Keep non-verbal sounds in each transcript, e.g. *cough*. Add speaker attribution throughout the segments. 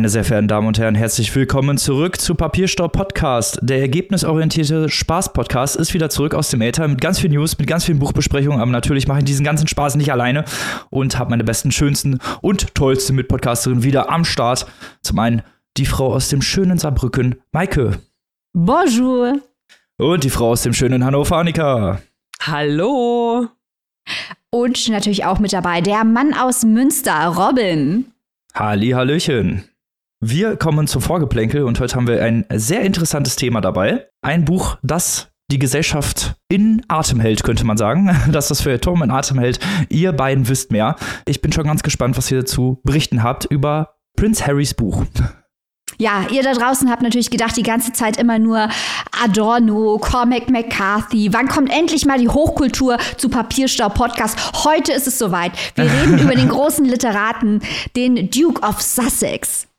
Speaker 1: Meine sehr verehrten Damen und Herren, herzlich willkommen zurück zu Papierstaub Podcast. Der ergebnisorientierte Spaß-Podcast ist wieder zurück aus dem Äther mit ganz viel News, mit ganz vielen Buchbesprechungen. Aber natürlich mache ich diesen ganzen Spaß nicht alleine und habe meine besten, schönsten und tollsten Mitpodcasterinnen wieder am Start. Zum einen die Frau aus dem schönen Saarbrücken, Maike.
Speaker 2: Bonjour.
Speaker 1: Und die Frau aus dem schönen Hannover, Annika.
Speaker 3: Hallo.
Speaker 2: Und natürlich auch mit dabei der Mann aus Münster, Robin.
Speaker 1: Halli, Hallöchen. Wir kommen zum Vorgeplänkel und heute haben wir ein sehr interessantes Thema dabei. Ein Buch, das die Gesellschaft in Atem hält, könnte man sagen. Dass *laughs* das für Tom in Atem hält. Ihr beiden wisst mehr. Ich bin schon ganz gespannt, was ihr dazu berichten habt über Prince Harrys Buch.
Speaker 2: Ja, ihr da draußen habt natürlich gedacht, die ganze Zeit immer nur Adorno, Cormac McCarthy. Wann kommt endlich mal die Hochkultur zu Papierstau Podcast? Heute ist es soweit. Wir reden *laughs* über den großen Literaten, den Duke of Sussex.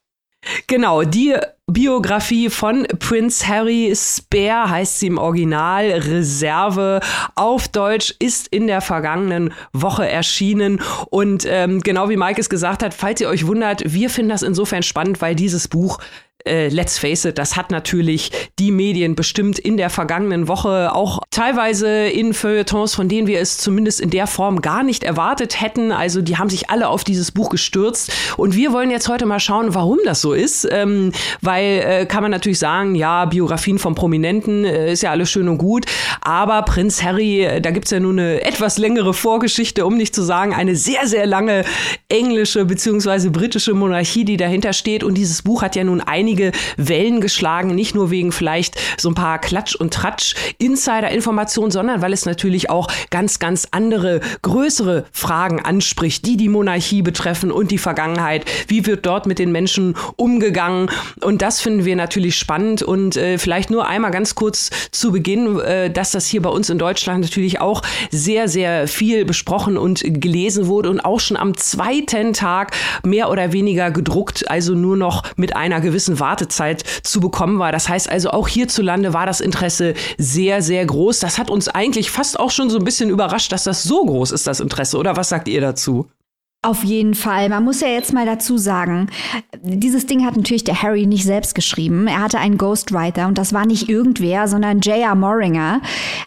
Speaker 3: Genau, die Biografie von Prince Harry Spare heißt sie im Original. Reserve auf Deutsch ist in der vergangenen Woche erschienen. Und ähm, genau wie Mike es gesagt hat, falls ihr euch wundert, wir finden das insofern spannend, weil dieses Buch äh, let's face it, das hat natürlich die Medien bestimmt in der vergangenen Woche auch teilweise in Feuilletons, von denen wir es zumindest in der Form gar nicht erwartet hätten. Also die haben sich alle auf dieses Buch gestürzt. Und wir wollen jetzt heute mal schauen, warum das so ist. Ähm, weil äh, kann man natürlich sagen, ja, Biografien von Prominenten äh, ist ja alles schön und gut. Aber Prinz Harry, äh, da gibt's ja nun eine etwas längere Vorgeschichte, um nicht zu sagen, eine sehr, sehr lange englische beziehungsweise britische Monarchie, die dahinter steht. Und dieses Buch hat ja nun einige einige Wellen geschlagen, nicht nur wegen vielleicht so ein paar Klatsch- und Tratsch-Insider-Informationen, sondern weil es natürlich auch ganz, ganz andere, größere Fragen anspricht, die die Monarchie betreffen und die Vergangenheit. Wie wird dort mit den Menschen umgegangen? Und das finden wir natürlich spannend und äh, vielleicht nur einmal ganz kurz zu Beginn, äh, dass das hier bei uns in Deutschland natürlich auch sehr, sehr viel besprochen und gelesen wurde und auch schon am zweiten Tag mehr oder weniger gedruckt, also nur noch mit einer gewissen Wartezeit zu bekommen war. Das heißt also, auch hierzulande war das Interesse sehr, sehr groß. Das hat uns eigentlich fast auch schon so ein bisschen überrascht, dass das so groß ist, das Interesse. Oder was sagt ihr dazu?
Speaker 2: Auf jeden Fall. Man muss ja jetzt mal dazu sagen, dieses Ding hat natürlich der Harry nicht selbst geschrieben. Er hatte einen Ghostwriter und das war nicht irgendwer, sondern J.R. Moringer,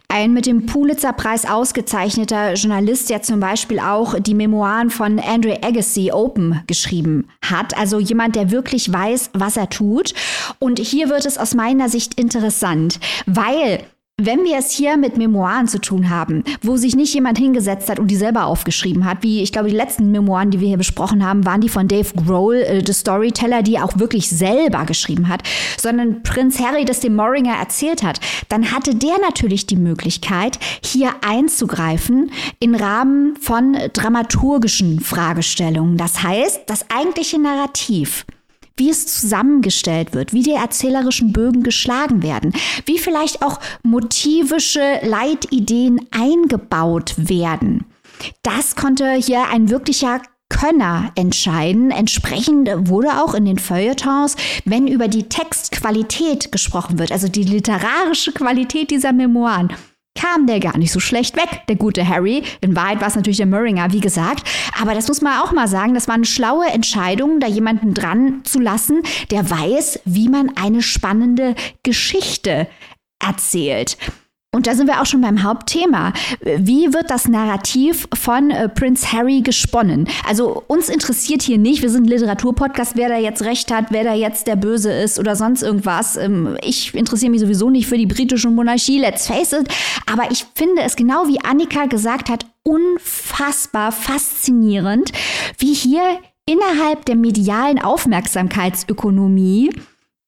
Speaker 2: ein mit dem Pulitzer-Preis ausgezeichneter Journalist, der zum Beispiel auch die Memoiren von Andre Agassi Open geschrieben hat. Also jemand, der wirklich weiß, was er tut. Und hier wird es aus meiner Sicht interessant, weil wenn wir es hier mit Memoiren zu tun haben, wo sich nicht jemand hingesetzt hat und die selber aufgeschrieben hat, wie ich glaube, die letzten Memoiren, die wir hier besprochen haben, waren die von Dave Grohl, äh, The Storyteller, die auch wirklich selber geschrieben hat, sondern Prinz Harry das dem Moringer erzählt hat, dann hatte der natürlich die Möglichkeit, hier einzugreifen im Rahmen von dramaturgischen Fragestellungen. Das heißt, das eigentliche Narrativ wie es zusammengestellt wird, wie die erzählerischen Bögen geschlagen werden, wie vielleicht auch motivische Leitideen eingebaut werden. Das konnte hier ein wirklicher Könner entscheiden. Entsprechend wurde auch in den Feuilletons, wenn über die Textqualität gesprochen wird, also die literarische Qualität dieser Memoiren, kam der gar nicht so schlecht weg, der gute Harry. In Wahrheit war es natürlich der Murringer, wie gesagt. Aber das muss man auch mal sagen, das war eine schlaue Entscheidung, da jemanden dran zu lassen, der weiß, wie man eine spannende Geschichte erzählt. Und da sind wir auch schon beim Hauptthema. Wie wird das Narrativ von äh, Prince Harry gesponnen? Also uns interessiert hier nicht, wir sind Literaturpodcast, wer da jetzt recht hat, wer da jetzt der Böse ist oder sonst irgendwas. Ähm, ich interessiere mich sowieso nicht für die britische Monarchie, let's face it. Aber ich finde es genau wie Annika gesagt hat, unfassbar faszinierend, wie hier innerhalb der medialen Aufmerksamkeitsökonomie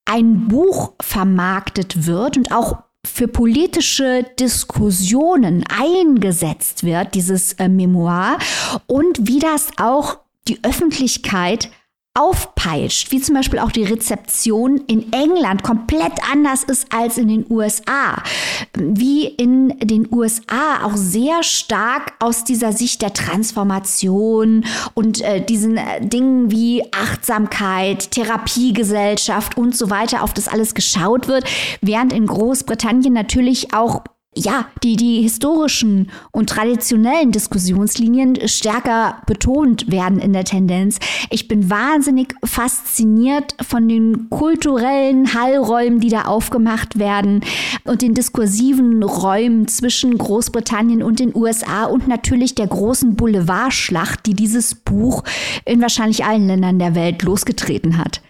Speaker 2: ein Buch vermarktet wird und auch für politische Diskussionen eingesetzt wird, dieses äh, Memoir, und wie das auch die Öffentlichkeit aufpeitscht, wie zum Beispiel auch die Rezeption in England komplett anders ist als in den USA, wie in den USA auch sehr stark aus dieser Sicht der Transformation und äh, diesen äh, Dingen wie Achtsamkeit, Therapiegesellschaft und so weiter auf das alles geschaut wird, während in Großbritannien natürlich auch ja, die, die historischen und traditionellen Diskussionslinien stärker betont werden in der Tendenz. Ich bin wahnsinnig fasziniert von den kulturellen Hallräumen, die da aufgemacht werden und den diskursiven Räumen zwischen Großbritannien und den USA und natürlich der großen Boulevardschlacht, die dieses Buch in wahrscheinlich allen Ländern der Welt losgetreten hat.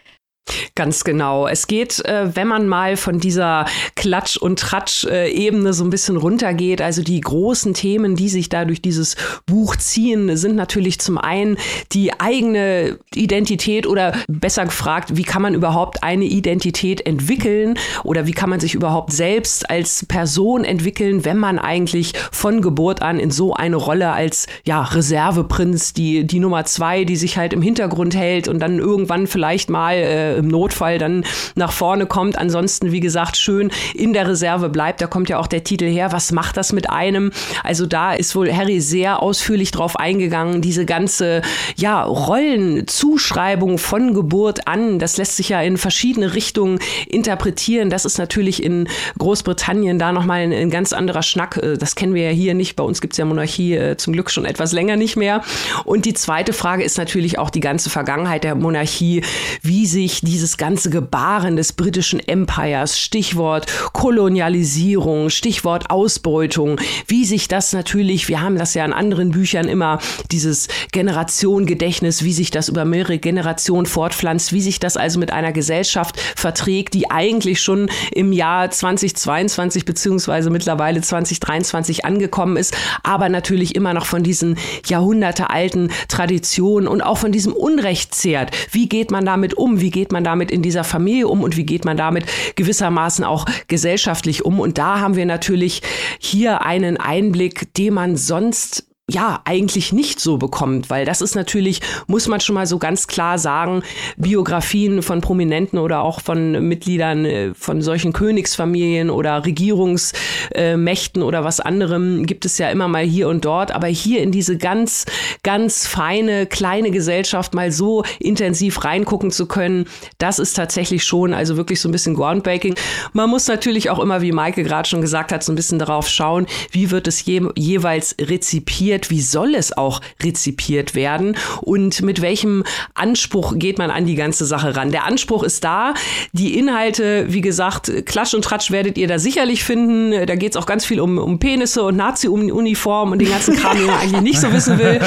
Speaker 3: Ganz genau. Es geht, äh, wenn man mal von dieser Klatsch- und Tratsch-Ebene so ein bisschen runtergeht, also die großen Themen, die sich da durch dieses Buch ziehen, sind natürlich zum einen die eigene Identität oder besser gefragt, wie kann man überhaupt eine Identität entwickeln oder wie kann man sich überhaupt selbst als Person entwickeln, wenn man eigentlich von Geburt an in so eine Rolle als ja, Reserveprinz, die, die Nummer zwei, die sich halt im Hintergrund hält und dann irgendwann vielleicht mal äh, im Notfall dann nach vorne kommt. Ansonsten, wie gesagt, schön in der Reserve bleibt. Da kommt ja auch der Titel her. Was macht das mit einem? Also da ist wohl Harry sehr ausführlich drauf eingegangen. Diese ganze, ja, Rollenzuschreibung von Geburt an, das lässt sich ja in verschiedene Richtungen interpretieren. Das ist natürlich in Großbritannien da nochmal ein, ein ganz anderer Schnack. Äh, das kennen wir ja hier nicht. Bei uns gibt es ja Monarchie äh, zum Glück schon etwas länger nicht mehr. Und die zweite Frage ist natürlich auch die ganze Vergangenheit der Monarchie, wie sich dieses ganze Gebaren des britischen Empires, Stichwort Kolonialisierung, Stichwort Ausbeutung, wie sich das natürlich, wir haben das ja in anderen Büchern immer, dieses Generationengedächtnis, wie sich das über mehrere Generationen fortpflanzt, wie sich das also mit einer Gesellschaft verträgt, die eigentlich schon im Jahr 2022 beziehungsweise mittlerweile 2023 angekommen ist, aber natürlich immer noch von diesen jahrhundertealten Traditionen und auch von diesem Unrecht zehrt. Wie geht man damit um? Wie geht man man damit in dieser Familie um und wie geht man damit gewissermaßen auch gesellschaftlich um. Und da haben wir natürlich hier einen Einblick, den man sonst ja, eigentlich nicht so bekommt, weil das ist natürlich, muss man schon mal so ganz klar sagen, Biografien von Prominenten oder auch von Mitgliedern äh, von solchen Königsfamilien oder Regierungsmächten oder was anderem gibt es ja immer mal hier und dort, aber hier in diese ganz, ganz feine, kleine Gesellschaft mal so intensiv reingucken zu können, das ist tatsächlich schon, also wirklich so ein bisschen Groundbreaking. Man muss natürlich auch immer, wie Maike gerade schon gesagt hat, so ein bisschen darauf schauen, wie wird es je, jeweils rezipiert rezipiert, wie soll es auch rezipiert werden und mit welchem Anspruch geht man an die ganze Sache ran. Der Anspruch ist da, die Inhalte, wie gesagt, Klatsch und Tratsch werdet ihr da sicherlich finden. Da geht es auch ganz viel um, um Penisse und Nazi-Uniform und den ganzen Kram, den man eigentlich nicht so wissen will.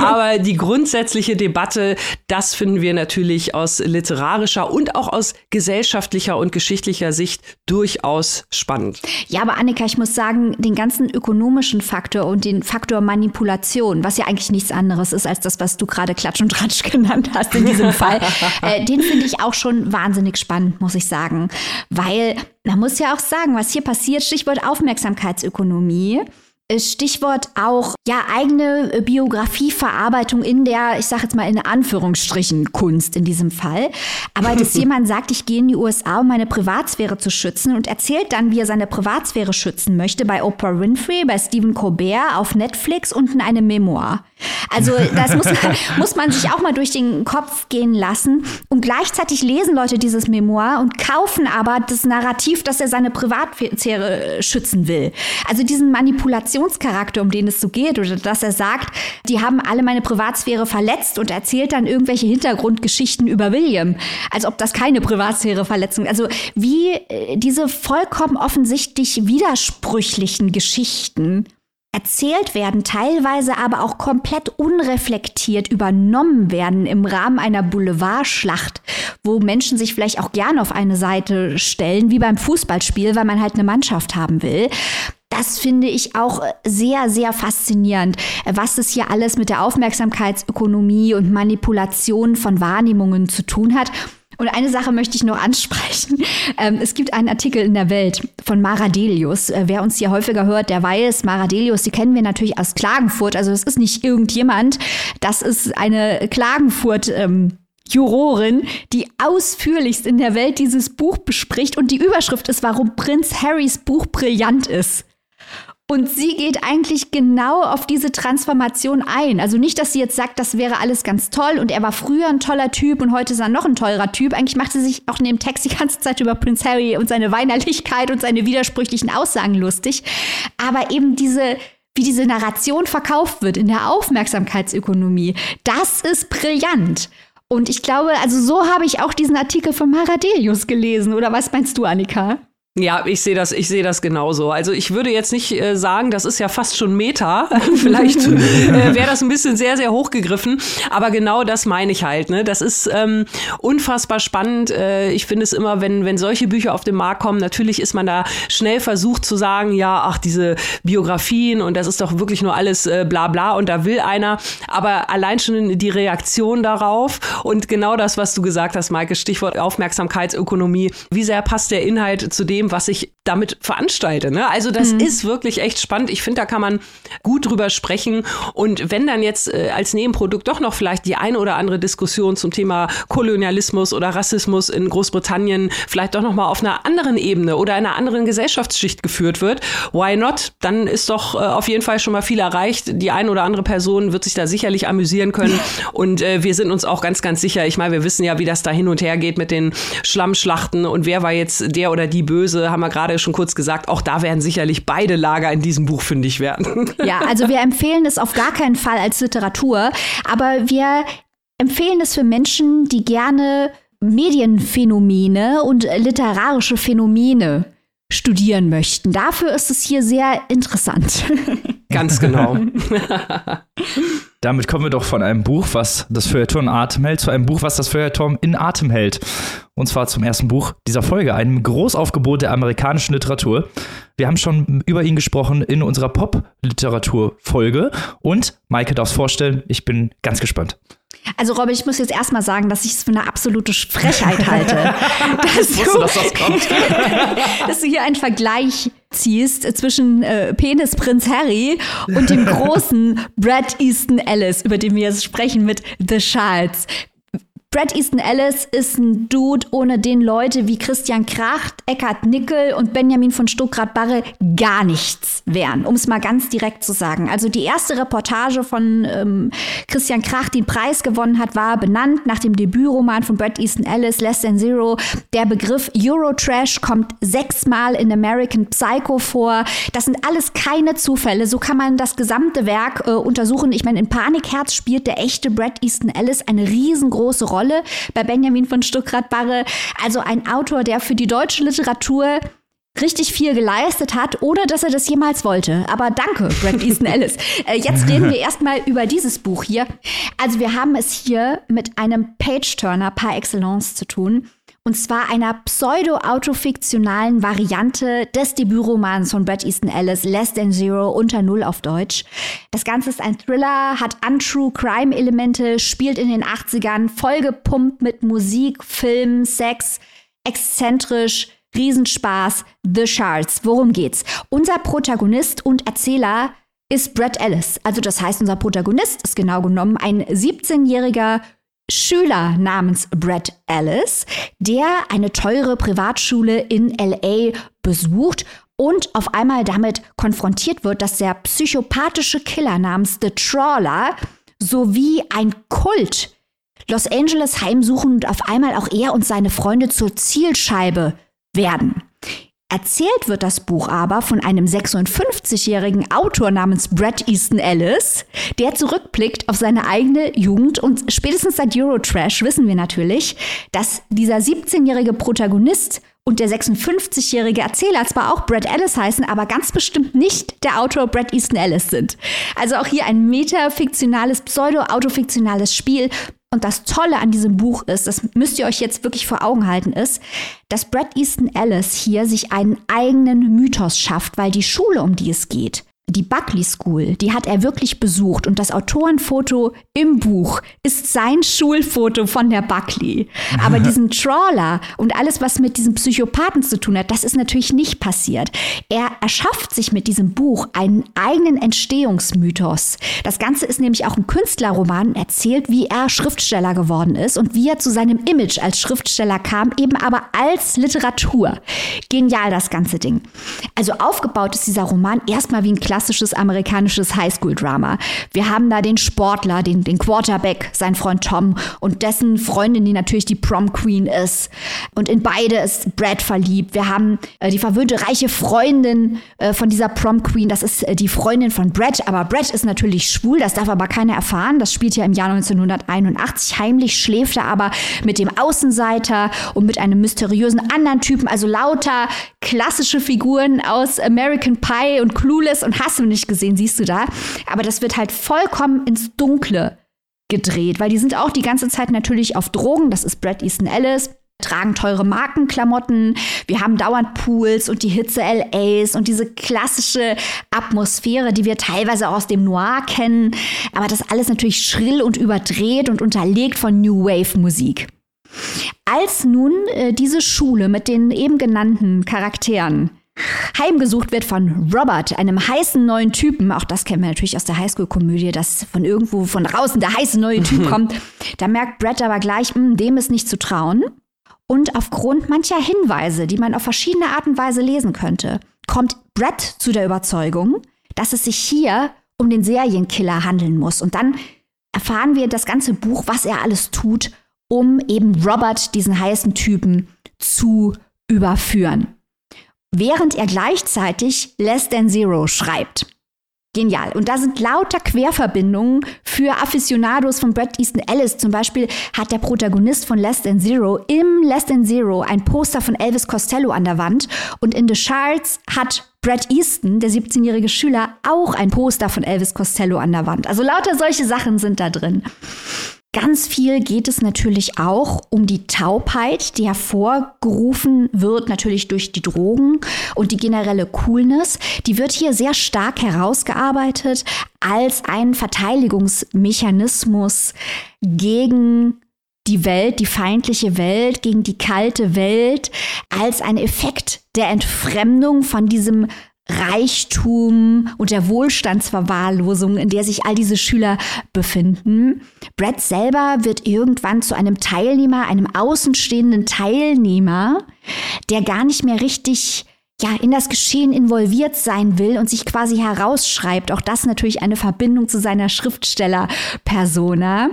Speaker 3: Aber die grundsätzliche Debatte, das finden wir natürlich aus literarischer und auch aus gesellschaftlicher und geschichtlicher Sicht durchaus spannend.
Speaker 2: Ja, aber Annika, ich muss sagen, den ganzen ökonomischen Faktor und den Faktor Manipulation Manipulation, was ja eigentlich nichts anderes ist als das, was du gerade Klatsch und Tratsch *laughs* genannt hast in diesem Fall, äh, den finde ich auch schon wahnsinnig spannend, muss ich sagen. Weil man muss ja auch sagen, was hier passiert, Stichwort Aufmerksamkeitsökonomie. Stichwort auch ja eigene äh, Biografieverarbeitung in der, ich sage jetzt mal in Anführungsstrichen Kunst in diesem Fall. Aber dass *laughs* jemand sagt, ich gehe in die USA, um meine Privatsphäre zu schützen und erzählt dann, wie er seine Privatsphäre schützen möchte bei Oprah Winfrey, bei Stephen Colbert auf Netflix und in einem Memoir. Also das muss, *laughs* muss man sich auch mal durch den Kopf gehen lassen. Und gleichzeitig lesen Leute dieses Memoir und kaufen aber das Narrativ, dass er seine Privatsphäre äh, schützen will. Also diesen Manipulationscharakter, um den es so geht, oder dass er sagt, die haben alle meine Privatsphäre verletzt und erzählt dann irgendwelche Hintergrundgeschichten über William, als ob das keine Privatsphäreverletzung. Also wie äh, diese vollkommen offensichtlich widersprüchlichen Geschichten erzählt werden, teilweise aber auch komplett unreflektiert übernommen werden im Rahmen einer Boulevardschlacht, wo Menschen sich vielleicht auch gerne auf eine Seite stellen, wie beim Fußballspiel, weil man halt eine Mannschaft haben will. Das finde ich auch sehr, sehr faszinierend, was es hier alles mit der Aufmerksamkeitsökonomie und Manipulation von Wahrnehmungen zu tun hat. Und eine Sache möchte ich noch *laughs* ansprechen. Ähm, es gibt einen Artikel in der Welt von Mara Delius. Äh, wer uns hier häufiger hört, der weiß, Mara Delius, die kennen wir natürlich aus Klagenfurt. Also es ist nicht irgendjemand. Das ist eine Klagenfurt. Ähm, Jurorin, die ausführlichst in der Welt dieses Buch bespricht und die Überschrift ist, warum Prinz Harrys Buch brillant ist. Und sie geht eigentlich genau auf diese Transformation ein. Also nicht, dass sie jetzt sagt, das wäre alles ganz toll und er war früher ein toller Typ und heute ist er noch ein teurer Typ. Eigentlich macht sie sich auch in dem Text die ganze Zeit über Prince Harry und seine Weinerlichkeit und seine widersprüchlichen Aussagen lustig. Aber eben diese wie diese Narration verkauft wird in der Aufmerksamkeitsökonomie, das ist brillant. Und ich glaube, also so habe ich auch diesen Artikel von Maradelius gelesen. Oder was meinst du, Annika?
Speaker 3: Ja, ich sehe das, ich sehe das genauso. Also ich würde jetzt nicht äh, sagen, das ist ja fast schon Meta. *laughs* Vielleicht *laughs* äh, wäre das ein bisschen sehr, sehr hochgegriffen. Aber genau das meine ich halt. Ne? Das ist ähm, unfassbar spannend. Äh, ich finde es immer, wenn, wenn solche Bücher auf den Markt kommen, natürlich ist man da schnell versucht zu sagen, ja, ach, diese Biografien und das ist doch wirklich nur alles äh, bla bla und da will einer. Aber allein schon die Reaktion darauf und genau das, was du gesagt hast, Maike, Stichwort Aufmerksamkeitsökonomie, wie sehr passt der Inhalt zu dem, dem, was ich damit veranstalte. Ne? Also das mhm. ist wirklich echt spannend. Ich finde, da kann man gut drüber sprechen. Und wenn dann jetzt äh, als Nebenprodukt doch noch vielleicht die eine oder andere Diskussion zum Thema Kolonialismus oder Rassismus in Großbritannien vielleicht doch noch mal auf einer anderen Ebene oder einer anderen Gesellschaftsschicht geführt wird, why not? Dann ist doch äh, auf jeden Fall schon mal viel erreicht. Die eine oder andere Person wird sich da sicherlich amüsieren können. *laughs* Und äh, wir sind uns auch ganz, ganz sicher. Ich meine, wir wissen ja, wie das da hin und her geht mit den Schlammschlachten und wer war jetzt der oder die Böse Böse, haben wir gerade schon kurz gesagt, auch da werden sicherlich beide Lager in diesem Buch fündig werden. *laughs*
Speaker 2: Ja, also wir empfehlen es auf gar keinen Fall als Literatur, aber wir empfehlen es für Menschen, die gerne Medienphänomene und literarische Phänomene studieren möchten. Dafür ist es hier sehr interessant. *laughs*
Speaker 3: Ganz genau. *laughs*
Speaker 1: Damit kommen wir doch von einem Buch, was das Feuilleton Atem hält, zu einem Buch, was das Feuilleton in Atem hält. Und zwar zum ersten Buch dieser Folge, einem Großaufgebot der amerikanischen Literatur. Wir haben schon über ihn gesprochen in unserer Pop-Literatur-Folge. Und Maike darf es vorstellen, ich bin ganz gespannt.
Speaker 2: Also Robin, ich muss jetzt erstmal sagen, dass ich es für eine absolute Frechheit halte. *laughs*
Speaker 1: dass, ich wusste, du, dass das kommt. *laughs*
Speaker 2: dass du hier einen Vergleich ziehst zwischen äh, Penis Prinz Harry und dem *laughs* großen Brad Easton Ellis, über den wir jetzt sprechen mit The Charles. Brad Easton Ellis ist ein Dude, ohne den Leute wie Christian Kracht, Eckhard Nickel und Benjamin von Stuckrad-Barre gar nichts wären, um es mal ganz direkt zu sagen. Also die erste Reportage von ähm, Christian Kracht, die einen Preis gewonnen hat, war benannt nach dem Debütroman von Brad Easton Ellis, Less Than Zero. Der Begriff Eurotrash kommt sechsmal in American Psycho vor. Das sind alles keine Zufälle. So kann man das gesamte Werk äh, untersuchen. Ich meine, in Panikherz spielt der echte Brad Easton Ellis eine riesengroße Rolle. Rolle bei Benjamin von Stuckrad-Barre. Also ein Autor, der für die deutsche Literatur richtig viel geleistet hat, ohne dass er das jemals wollte. Aber danke, Brad *laughs* Easton Ellis. Äh, jetzt reden wir erstmal über dieses Buch hier. Also wir haben es hier mit einem Page-Turner par excellence zu tun. Und zwar einer pseudo-autofiktionalen Variante des Debütromans von Brad Easton Ellis, Less Than Zero, unter Null auf Deutsch. Das Ganze ist ein Thriller, hat untrue Crime-Elemente, spielt in den 80ern, vollgepumpt mit Musik, Film, Sex, exzentrisch, Riesenspaß, The Shards. Worum geht's? Unser Protagonist und Erzähler ist Brad Ellis. Also das heißt, unser Protagonist ist genau genommen ein 17-jähriger Schüler namens Brad Ellis, der eine teure Privatschule in LA besucht und auf einmal damit konfrontiert wird, dass der psychopathische Killer namens The Trawler sowie ein Kult Los Angeles heimsuchen und auf einmal auch er und seine Freunde zur Zielscheibe werden. Erzählt wird das Buch aber von einem 56-jährigen Autor namens Brad Easton Ellis, der zurückblickt auf seine eigene Jugend und spätestens seit Eurotrash wissen wir natürlich, dass dieser 17-jährige Protagonist und der 56-jährige Erzähler zwar auch Brad Ellis heißen, aber ganz bestimmt nicht der Autor Brad Easton Ellis sind. Also auch hier ein metafiktionales, pseudo-autofiktionales Spiel, und das Tolle an diesem Buch ist, das müsst ihr euch jetzt wirklich vor Augen halten, ist, dass Brad Easton Ellis hier sich einen eigenen Mythos schafft, weil die Schule, um die es geht, die Buckley School, die hat er wirklich besucht und das Autorenfoto im Buch ist sein Schulfoto von der Buckley. Aber *laughs* diesen Trawler und alles, was mit diesem Psychopathen zu tun hat, das ist natürlich nicht passiert. Er erschafft sich mit diesem Buch einen eigenen Entstehungsmythos. Das Ganze ist nämlich auch ein Künstlerroman, erzählt, wie er Schriftsteller geworden ist und wie er zu seinem Image als Schriftsteller kam, eben aber als Literatur. Genial das ganze Ding. Also aufgebaut ist dieser Roman erstmal wie ein Klassiker klassisches amerikanisches Highschool-Drama. Wir haben da den Sportler, den, den Quarterback, sein Freund Tom und dessen Freundin, die natürlich die Prom Queen ist. Und in beide ist Brad verliebt. Wir haben äh, die verwöhnte reiche Freundin äh, von dieser Prom Queen. Das ist äh, die Freundin von Brad. Aber Brad ist natürlich schwul, das darf aber keiner erfahren. Das spielt ja im Jahr 1981. Heimlich schläft er aber mit dem Außenseiter und mit einem mysteriösen anderen Typen. Also lauter klassische Figuren aus American Pie und Clueless und hast du nicht gesehen, siehst du da. Aber das wird halt vollkommen ins Dunkle gedreht, weil die sind auch die ganze Zeit natürlich auf Drogen. Das ist Brad Easton Ellis tragen teure Markenklamotten, wir haben dauernd Pools und die Hitze LAs und diese klassische Atmosphäre, die wir teilweise auch aus dem Noir kennen, aber das alles natürlich schrill und überdreht und unterlegt von New Wave Musik. Als nun äh, diese Schule mit den eben genannten Charakteren heimgesucht wird von Robert, einem heißen neuen Typen. Auch das kennen wir natürlich aus der Highschool-Komödie, dass von irgendwo von draußen der heiße neue Typ *laughs* kommt. Da merkt Brett aber gleich, mh, hm, dem ist nicht zu trauen. Und aufgrund mancher Hinweise, die man auf verschiedene Art und Weise lesen könnte, kommt Brett zu der Überzeugung, dass es sich hier um den Serienkiller handeln muss. Und dann erfahren wir das ganze Buch, was er alles tut, um eben Robert, diesen heißen Typen, zu überführen während er gleichzeitig Less Than Zero schreibt. Genial. Und da sind lauter Querverbindungen für Aficionados von Brad Easton Ellis. Zum Beispiel hat der Protagonist von Less Than Zero im Less Than Zero ein Poster von Elvis Costello an der Wand. Und in The Shards hat Brad Easton, der 17-jährige Schüler, auch ein Poster von Elvis Costello an der Wand. Also lauter solche Sachen sind da drin. Ganz viel geht es natürlich auch um die Taubheit, die hervorgerufen wird natürlich durch die Drogen und die generelle Coolness. Die wird hier sehr stark herausgearbeitet als ein Verteidigungsmechanismus gegen die Welt, die feindliche Welt, gegen die kalte Welt, als ein Effekt der Entfremdung von diesem Reichtum und der Wohlstandsverwahrlosung, in der sich all diese Schüler befinden. Brad selber wird irgendwann zu einem Teilnehmer, einem außenstehenden Teilnehmer, der gar nicht mehr richtig ja, in das Geschehen involviert sein will und sich quasi herausschreibt. Auch das natürlich eine Verbindung zu seiner Schriftsteller-Persona.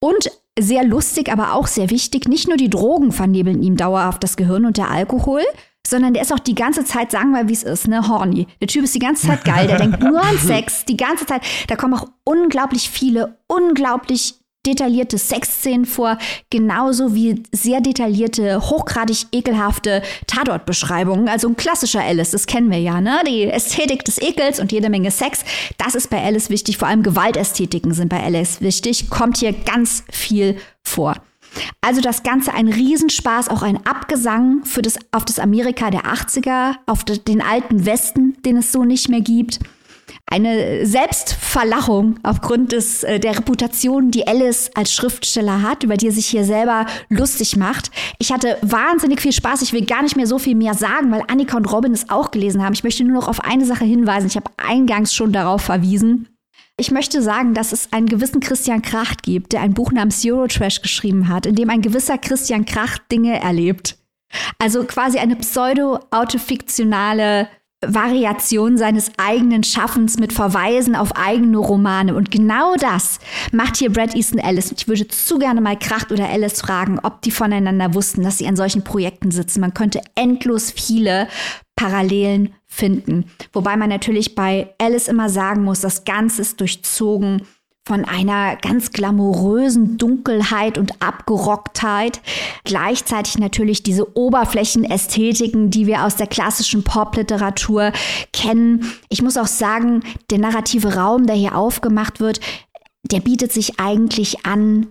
Speaker 2: Und sehr lustig, aber auch sehr wichtig, nicht nur die Drogen vernebeln ihm dauerhaft das Gehirn und der Alkohol, sondern der ist auch die ganze Zeit, sagen wir, wie es ist, ne, horny. Der Typ ist die ganze Zeit geil, der denkt nur an *laughs* Sex, die ganze Zeit. Da kommen auch unglaublich viele, unglaublich detaillierte Sexszenen vor, genauso wie sehr detaillierte, hochgradig ekelhafte Tatortbeschreibungen. Also ein klassischer Alice, das kennen wir ja, ne? Die Ästhetik des Ekels und jede Menge Sex, das ist bei Alice wichtig. Vor allem Gewaltästhetiken sind bei Alice wichtig. Kommt hier ganz viel vor. Also das Ganze ein Riesenspaß, auch ein Abgesang für das, auf das Amerika der 80er, auf den alten Westen, den es so nicht mehr gibt. Eine Selbstverlachung aufgrund des, äh, der Reputation, die Alice als Schriftsteller hat, über die er sich hier selber lustig macht. Ich hatte wahnsinnig viel Spaß. Ich will gar nicht mehr so viel mehr sagen, weil Annika und Robin es auch gelesen haben. Ich möchte nur noch auf eine Sache hinweisen. Ich habe eingangs schon darauf verwiesen. Ich möchte sagen, dass es einen gewissen Christian Kracht gibt, der ein Buch namens Eurotrash geschrieben hat, in dem ein gewisser Christian Kracht Dinge erlebt. Also quasi eine pseudo-autofiktionale Variation seines eigenen Schaffens mit Verweisen auf eigene Romane. Und genau das macht hier Brad Easton Ellis. Ich würde zu gerne mal Kracht oder Ellis fragen, ob die voneinander wussten, dass sie an solchen Projekten sitzen. Man könnte endlos viele Parallelen finden. Wobei man natürlich bei Alice immer sagen muss, das Ganze ist durchzogen von einer ganz glamourösen Dunkelheit und Abgerocktheit. Gleichzeitig natürlich diese Oberflächenästhetiken, die wir aus der klassischen Popliteratur kennen. Ich muss auch sagen, der narrative Raum, der hier aufgemacht wird, der bietet sich eigentlich an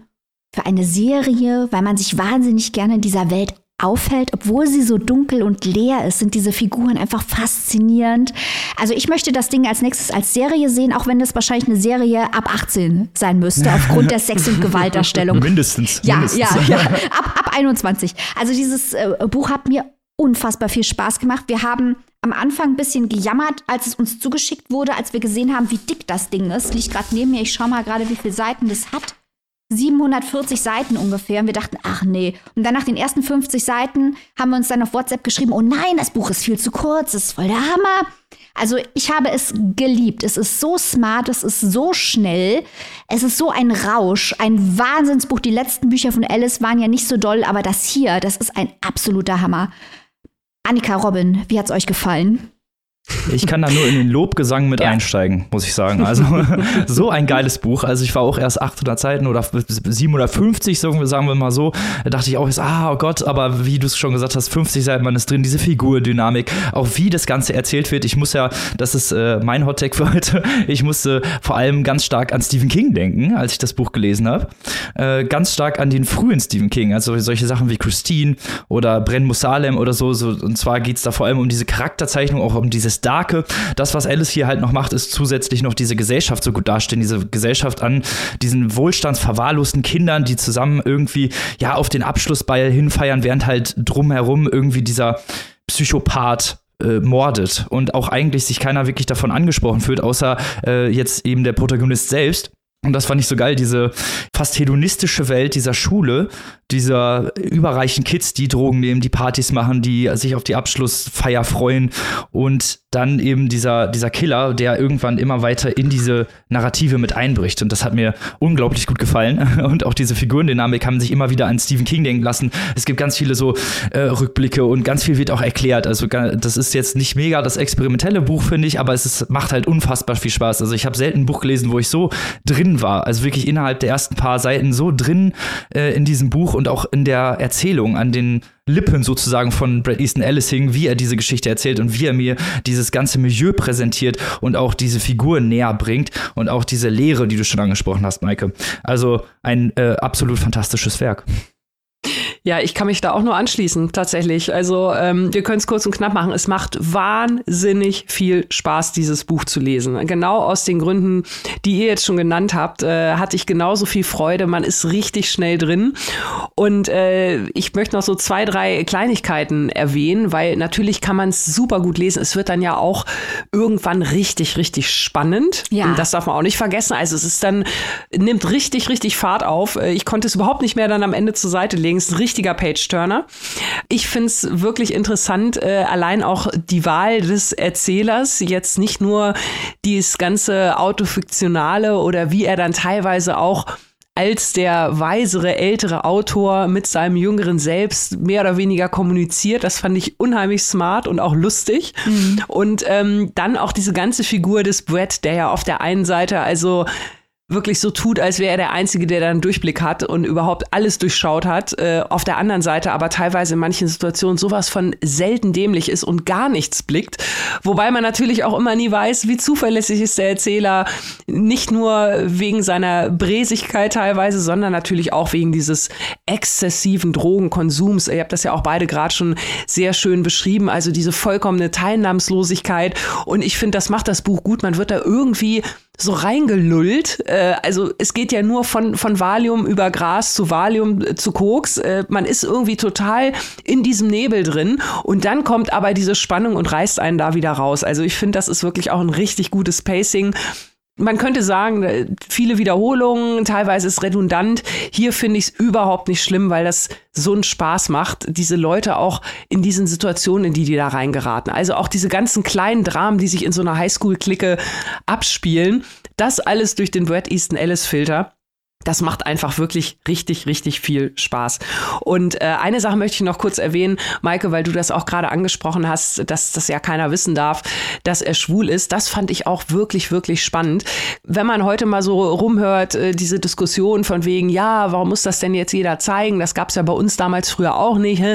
Speaker 2: für eine Serie, weil man sich wahnsinnig gerne in dieser Welt auffällt, obwohl sie so dunkel und leer ist, sind diese Figuren einfach faszinierend. Also ich möchte das Ding als nächstes als Serie sehen, auch wenn das wahrscheinlich eine Serie ab 18 sein müsste, aufgrund der Sex- und *laughs* Gewaltdarstellung.
Speaker 1: Mindestens.
Speaker 2: Ja,
Speaker 1: mindestens.
Speaker 2: ja, ja. Ab, ab 21. Also dieses äh, Buch hat mir unfassbar viel Spaß gemacht. Wir haben am Anfang ein bisschen gejammert, als es uns zugeschickt wurde, als wir gesehen haben, wie dick das Ding ist. Liegt gerade neben mir. Ich schaue mal gerade, wie viele Seiten das hat. 740 Seiten ungefähr. Und wir dachten, ach nee. Und dann nach den ersten 50 Seiten haben wir uns dann auf WhatsApp geschrieben, oh nein, das Buch ist viel zu kurz, das ist voll der Hammer. Also ich habe es geliebt. Es ist so smart, es ist so schnell, es ist so ein Rausch, ein Wahnsinnsbuch. Die letzten Bücher von Alice waren ja nicht so doll, aber das hier, das ist ein absoluter Hammer. Annika Robin, wie hat's euch gefallen?
Speaker 1: Ich kann da nur in den Lobgesang mit
Speaker 3: Ja.
Speaker 1: einsteigen, muss ich sagen. Also *laughs* so ein geiles Buch. Also ich war auch erst 800 Seiten oder 750, sagen wir, sagen wir mal so. Da dachte ich auch jetzt, ah, oh Gott, aber wie du es schon gesagt hast, 50 Seiten, man ist drin, diese Figurdynamik, auch wie das Ganze erzählt wird. Ich muss ja, das ist äh, mein Hot Take für heute, ich musste vor allem ganz stark an Stephen King denken, als ich das Buch gelesen habe. Äh, ganz stark an den frühen Stephen King, also solche Sachen wie Christine oder Bren Musalem oder so. so und zwar geht es da vor allem um diese Charakterzeichnung, auch um dieses Darke. Das, was Alice hier halt noch macht, ist zusätzlich noch diese Gesellschaft so gut darstellen, diese Gesellschaft an diesen wohlstandsverwahrlosten Kindern, die zusammen irgendwie ja auf den Abschlussball hinfeiern, während halt drumherum irgendwie dieser Psychopath äh, mordet und auch eigentlich sich keiner wirklich davon angesprochen fühlt, außer äh, jetzt eben der Protagonist selbst. Und das fand ich so geil, diese fast hedonistische Welt dieser Schule, dieser überreichen Kids, die Drogen nehmen, die Partys machen, die sich auf die Abschlussfeier freuen und dann eben dieser, dieser Killer, der irgendwann immer weiter in diese Narrative mit einbricht. Und das hat mir unglaublich gut gefallen. *laughs* Und auch diese Figurendynamik haben sich immer wieder an Stephen King denken lassen. Es gibt ganz viele so äh, Rückblicke und ganz viel wird auch erklärt. Also das ist jetzt nicht mega das experimentelle Buch, finde ich, aber es ist, macht halt unfassbar viel Spaß. Also ich habe selten ein Buch gelesen, wo ich so drin war. Also wirklich innerhalb der ersten paar Seiten so drin äh, in diesem Buch und auch in der Erzählung, an den Lippen sozusagen von Brad Easton Ellis hing, wie er diese Geschichte erzählt und wie er mir dieses ganze Milieu präsentiert und auch diese Figur näher bringt und auch diese Lehre, die du schon angesprochen hast, Maike. Also ein äh, absolut fantastisches Werk.
Speaker 3: Ja, ich kann mich da auch nur anschließen, tatsächlich. Also ähm, wir können es kurz und knapp machen. Es macht wahnsinnig viel Spaß, dieses Buch zu lesen. Genau aus den Gründen, die ihr jetzt schon genannt habt, äh, hatte ich genauso viel Freude. Man ist richtig schnell drin. Und äh, ich möchte noch so zwei, drei Kleinigkeiten erwähnen, weil natürlich kann man es super gut lesen. Es wird dann ja auch irgendwann richtig, richtig spannend.
Speaker 2: Ja.
Speaker 3: Und das darf man auch nicht vergessen. Also es ist dann, nimmt richtig, richtig Fahrt auf. Äh, Ich konnte es überhaupt nicht mehr dann am Ende zur Seite legen. Es ist ein richtiger Page-Turner. Ich finde es wirklich interessant, äh, allein auch die Wahl des Erzählers, jetzt nicht nur dieses ganze Autofiktionale oder wie er dann teilweise auch als der weisere ältere Autor mit seinem jüngeren Selbst mehr oder weniger kommuniziert. Das fand ich unheimlich smart und auch lustig. Und ähm, dann auch diese ganze Figur des Brett, der ja auf der einen Seite also wirklich so tut, als wäre er der Einzige, der da einen Durchblick hat und überhaupt alles durchschaut hat. Äh, auf der anderen Seite aber teilweise in manchen Situationen sowas von selten dämlich ist und gar nichts blickt. Wobei man natürlich auch immer nie weiß, wie zuverlässig ist der Erzähler. Nicht nur wegen seiner Bräsigkeit teilweise, sondern natürlich auch wegen dieses exzessiven Drogenkonsums. Ihr habt das ja auch beide gerade schon sehr schön beschrieben. Also diese vollkommene Teilnahmslosigkeit. Und ich finde, das macht das Buch gut. Man wird da irgendwie so reingelullt. Äh, also es geht ja nur von, von Valium über Gras zu Valium äh, zu Koks. Äh, man ist irgendwie total in diesem Nebel drin und dann kommt aber diese Spannung und reißt einen da wieder raus. Also ich finde, das ist wirklich auch ein richtig gutes Pacing. Man könnte sagen, äh, viele Wiederholungen, teilweise ist redundant. Hier finde ich es überhaupt nicht schlimm, weil das so einen Spaß macht, diese Leute auch in diesen Situationen, in die die da reingeraten. Also auch diese ganzen kleinen Dramen, die sich in so einer Highschool-Clique abspielen. Das alles durch den Brad Easton Ellis Filter. Das macht einfach wirklich richtig, richtig viel Spaß. Und äh, eine Sache möchte ich noch kurz erwähnen, Maike, weil du das auch gerade angesprochen hast, dass das ja keiner wissen darf, dass er schwul ist. Das fand ich auch wirklich, wirklich spannend. Wenn man heute mal so rumhört, äh, diese Diskussion von wegen, ja, warum muss das denn jetzt jeder zeigen? Das gab es ja bei uns damals früher auch nicht. *laughs*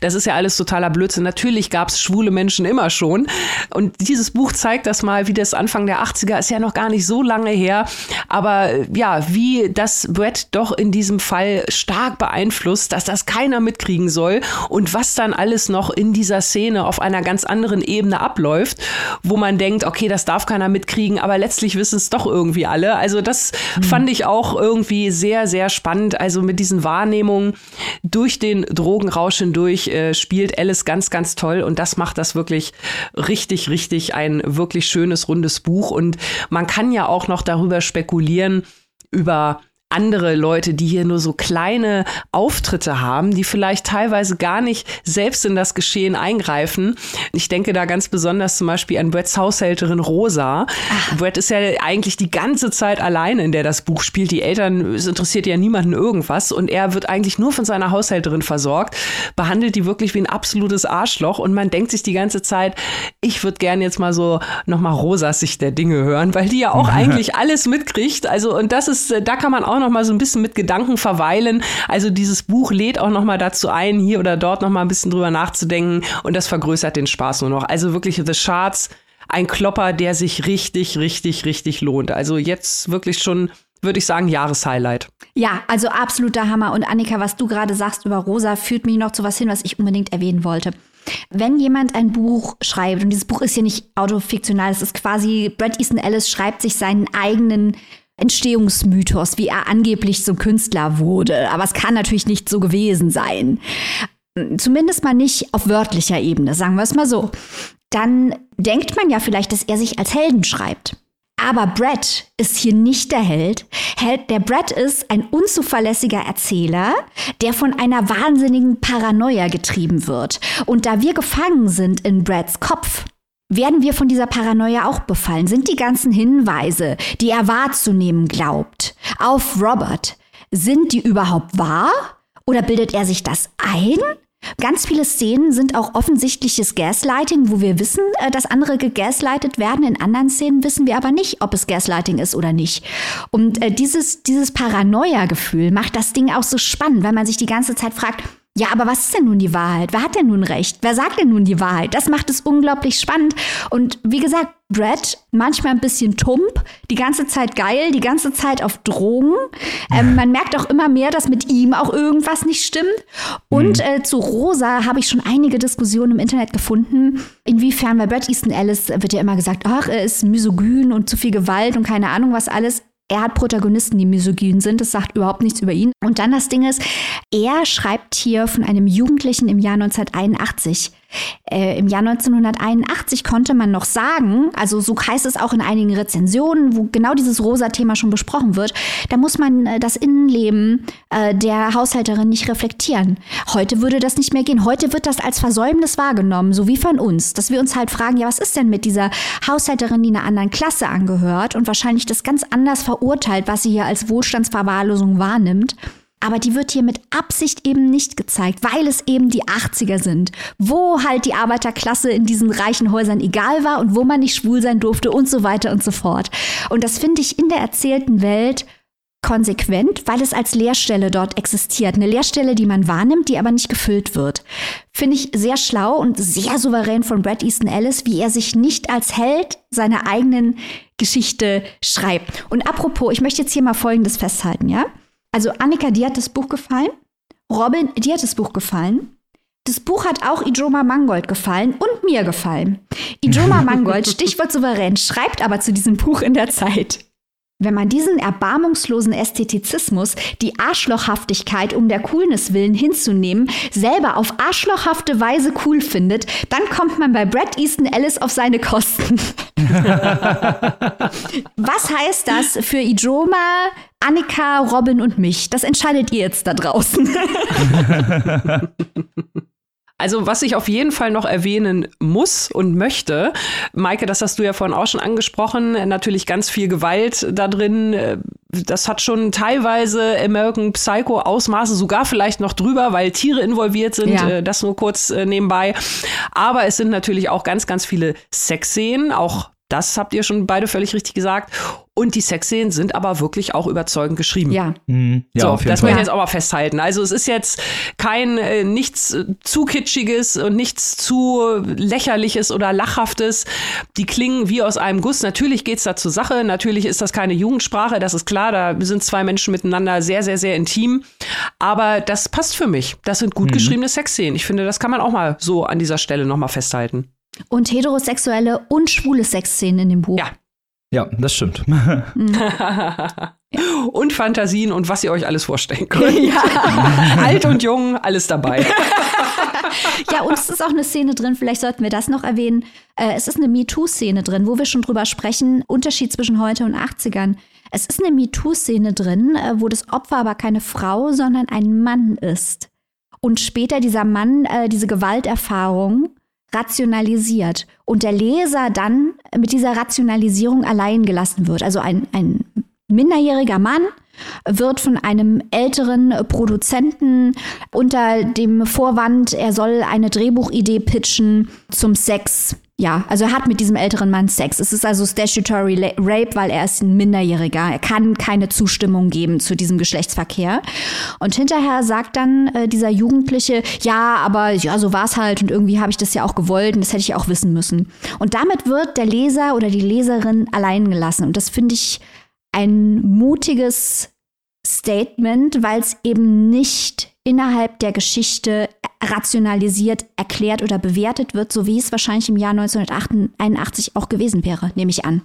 Speaker 3: Das ist ja alles totaler Blödsinn. Natürlich gab es schwule Menschen immer schon. Und dieses Buch zeigt das mal, wie das Anfang der 80er ist ja noch gar nicht so lange her. Aber äh, ja, wie wie das Brett doch in diesem Fall stark beeinflusst, dass das keiner mitkriegen soll und was dann alles noch in dieser Szene auf einer ganz anderen Ebene abläuft, wo man denkt, okay, das darf keiner mitkriegen, aber letztlich wissen es doch irgendwie alle. Also das mhm. fand ich auch irgendwie sehr, sehr spannend. Also mit diesen Wahrnehmungen durch den Drogenrausch hindurch äh, spielt Alice ganz, ganz toll und das macht das wirklich richtig, richtig ein wirklich schönes, rundes Buch und man kann ja auch noch darüber spekulieren, über andere Leute, die hier nur so kleine Auftritte haben, die vielleicht teilweise gar nicht selbst in das Geschehen eingreifen. Ich denke da ganz besonders zum Beispiel an Bretts Haushälterin Rosa. Ach. Brett ist ja eigentlich die ganze Zeit alleine, in der das Buch spielt. Die Eltern, es interessiert ja niemanden irgendwas und er wird eigentlich nur von seiner Haushälterin versorgt, behandelt die wirklich wie ein absolutes Arschloch und man denkt sich die ganze Zeit, ich würde gern jetzt mal so nochmal Rosas Sicht der Dinge hören, weil die ja auch *laughs* eigentlich alles mitkriegt. Also und das ist, da kann man auch noch mal so ein bisschen mit Gedanken verweilen. Also dieses Buch lädt auch noch mal dazu ein, hier oder dort noch mal ein bisschen drüber nachzudenken und das vergrößert den Spaß nur noch. Also wirklich The Charts, ein Klopper, der sich richtig, richtig, richtig lohnt. Also jetzt wirklich schon würde ich sagen, Jahreshighlight.
Speaker 2: Ja, also absoluter Hammer. Und Annika, was du gerade sagst über Rosa, führt mich noch zu was hin, was ich unbedingt erwähnen wollte. Wenn jemand ein Buch schreibt, und dieses Buch ist ja nicht autofiktional, es ist quasi, Brad Easton Ellis schreibt sich seinen eigenen Entstehungsmythos, wie er angeblich zum Künstler wurde. Aber es kann natürlich nicht so gewesen sein. Zumindest mal nicht auf wörtlicher Ebene, sagen wir es mal so. Dann denkt man ja vielleicht, dass er sich als Helden schreibt. Aber Brett ist hier nicht der Held. Der Brett ist ein unzuverlässiger Erzähler, der von einer wahnsinnigen Paranoia getrieben wird. Und da wir gefangen sind in Bretts Kopf, werden wir von dieser Paranoia auch befallen? Sind die ganzen Hinweise, die er wahrzunehmen glaubt, auf Robert, sind die überhaupt wahr? Oder bildet er sich das ein? Ganz viele Szenen sind auch offensichtliches Gaslighting, wo wir wissen, äh, dass andere gegaslightet werden. In anderen Szenen wissen wir aber nicht, ob es Gaslighting ist oder nicht. Und äh, dieses, dieses Paranoia-Gefühl macht das Ding auch so spannend, weil man sich die ganze Zeit fragt, ja, aber was ist denn nun die Wahrheit? Wer hat denn nun recht? Wer sagt denn nun die Wahrheit? Das macht es unglaublich spannend. Und wie gesagt, Brad manchmal ein bisschen tump, die ganze Zeit geil, die ganze Zeit auf Drogen. Ähm, man merkt auch immer mehr, dass mit ihm auch irgendwas nicht stimmt. Und mhm. äh, zu Rosa habe ich schon einige Diskussionen im Internet gefunden. Inwiefern bei Brad Easton Ellis wird ja immer gesagt, ach, er ist misogyn und zu viel Gewalt und keine Ahnung was alles. Er hat Protagonisten, die misogyn sind. Das sagt überhaupt nichts über ihn. Und dann das Ding ist, er schreibt hier von einem Jugendlichen im Jahr 1981. Äh, Im Jahr 1981 konnte man noch sagen, also so heißt es auch in einigen Rezensionen, wo genau dieses Rosa-Thema schon besprochen wird, da muss man äh, das Innenleben äh, der Haushälterin nicht reflektieren. Heute würde das nicht mehr gehen. Heute wird das als Versäumnis wahrgenommen, so wie von uns, dass wir uns halt fragen, ja, was ist denn mit dieser Haushälterin, die einer anderen Klasse angehört und wahrscheinlich das ganz anders verurteilt, was sie hier als Wohlstandsverwahrlosung wahrnimmt. Aber die wird hier mit Absicht eben nicht gezeigt, weil es eben die 80er sind, wo halt die Arbeiterklasse in diesen reichen Häusern egal war und wo man nicht schwul sein durfte und so weiter und so fort. Und das finde ich in der erzählten Welt konsequent, weil es als Leerstelle dort existiert. Eine Leerstelle, die man wahrnimmt, die aber nicht gefüllt wird. Finde ich sehr schlau und sehr souverän von Brad Easton Ellis, wie er sich nicht als Held seiner eigenen Geschichte schreibt. Und apropos, ich möchte jetzt hier mal Folgendes festhalten, ja? Also Annika, dir hat das Buch gefallen. Robin, dir hat das Buch gefallen. Das Buch hat auch Ijoma Mangold gefallen und mir gefallen. Ijoma *laughs* Mangold, Stichwort souverän, schreibt aber zu diesem Buch in der Zeit. Wenn man diesen erbarmungslosen Ästhetizismus, die Arschlochhaftigkeit um der Coolness willen hinzunehmen, selber auf arschlochhafte Weise cool findet, dann kommt man bei Brad Easton Ellis auf seine Kosten. *laughs* Was heißt das für Ijoma, Annika, Robin und mich? Das entscheidet ihr jetzt da draußen. *laughs*
Speaker 3: Also, was ich auf jeden Fall noch erwähnen muss und möchte, Maike, das hast du ja vorhin auch schon angesprochen, natürlich ganz viel Gewalt da drin. Das hat schon teilweise American Psycho Ausmaße, sogar vielleicht noch drüber, weil Tiere involviert sind. Ja. Äh, das nur kurz äh, nebenbei. Aber es sind natürlich auch ganz, ganz viele Sexszenen, auch Das habt ihr schon beide völlig richtig gesagt. Und die Sexszenen sind aber wirklich auch überzeugend geschrieben.
Speaker 2: Ja.
Speaker 1: Mhm. Ja,
Speaker 3: so,
Speaker 1: auf jeden
Speaker 3: das
Speaker 1: Fall.
Speaker 3: möchte ich jetzt auch mal festhalten. Also es ist jetzt kein äh, nichts äh, zu kitschiges und nichts zu lächerliches oder lachhaftes. Die klingen wie aus einem Guss. Natürlich geht's da zur Sache. Natürlich ist das keine Jugendsprache. Das ist klar. Da sind zwei Menschen miteinander sehr, sehr, sehr intim. Aber das passt für mich. Das sind gut geschriebene Sexszenen. Ich finde, das kann man auch mal so an dieser Stelle noch mal festhalten.
Speaker 2: Und heterosexuelle und schwule Sexszenen in dem Buch.
Speaker 3: Ja.
Speaker 1: Ja, das stimmt. *laughs*
Speaker 3: und Fantasien und was ihr euch alles vorstellen *laughs* könnt. Alt und jung, alles dabei. *laughs*
Speaker 2: Ja, und es ist auch eine Szene drin, vielleicht sollten wir das noch erwähnen. Äh, es ist eine MeToo-Szene drin, wo wir schon drüber sprechen, Unterschied zwischen heute und 80ern. Es ist eine MeToo-Szene drin, äh, wo das Opfer aber keine Frau, sondern ein Mann ist. Und später dieser Mann äh, diese Gewalterfahrung rationalisiert und der Leser dann mit dieser Rationalisierung allein gelassen wird. Also ein, ein minderjähriger Mann wird von einem älteren Produzenten unter dem Vorwand, er soll eine Drehbuchidee pitchen zum Sex. Ja, also er hat mit diesem älteren Mann Sex. Es ist also statutory rape, weil er ist ein Minderjähriger. Er kann keine Zustimmung geben zu diesem Geschlechtsverkehr. Und hinterher sagt dann äh, dieser Jugendliche, ja, aber ja, so war es halt und irgendwie habe ich das ja auch gewollt und das hätte ich auch wissen müssen. Und damit wird der Leser oder die Leserin allein gelassen. Und das finde ich ein mutiges Statement, weil es eben nicht innerhalb der Geschichte rationalisiert erklärt oder bewertet wird, so wie es wahrscheinlich im Jahr 1981 auch gewesen wäre, nehme ich an.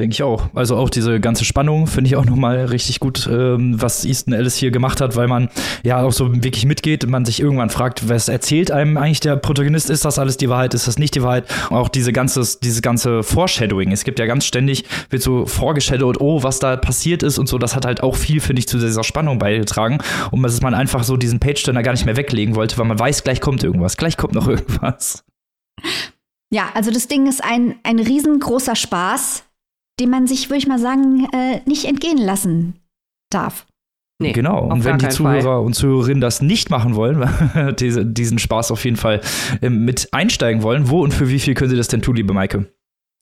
Speaker 1: Denke ich auch. Also auch diese ganze Spannung finde ich auch nochmal richtig gut, ähm, was Easton Ellis hier gemacht hat, weil man ja auch so wirklich mitgeht und man sich irgendwann fragt, was erzählt einem eigentlich der Protagonist? Ist das alles die Wahrheit? Ist das nicht die Wahrheit? Und auch diese ganze, dieses ganze Foreshadowing. Es gibt ja ganz ständig, wird so vorgeshadowt, oh, was da passiert ist und so. Das hat halt auch viel, finde ich, zu dieser Spannung beigetragen. Und dass man einfach so diesen Page-Turner gar nicht mehr weglegen wollte, weil man weiß, gleich kommt irgendwas. Gleich kommt noch *laughs* irgendwas.
Speaker 2: Ja, also das Ding ist ein, ein riesengroßer Spaß, den man sich, würde ich mal sagen, äh, nicht entgehen lassen darf.
Speaker 3: Nee,
Speaker 1: genau. Und wenn die Zuhörer
Speaker 3: Fall.
Speaker 1: und Zuhörerinnen das nicht machen wollen, *laughs* diese, diesen Spaß auf jeden Fall ähm, mit einsteigen wollen, wo und für wie viel können sie das denn tun, liebe Maike?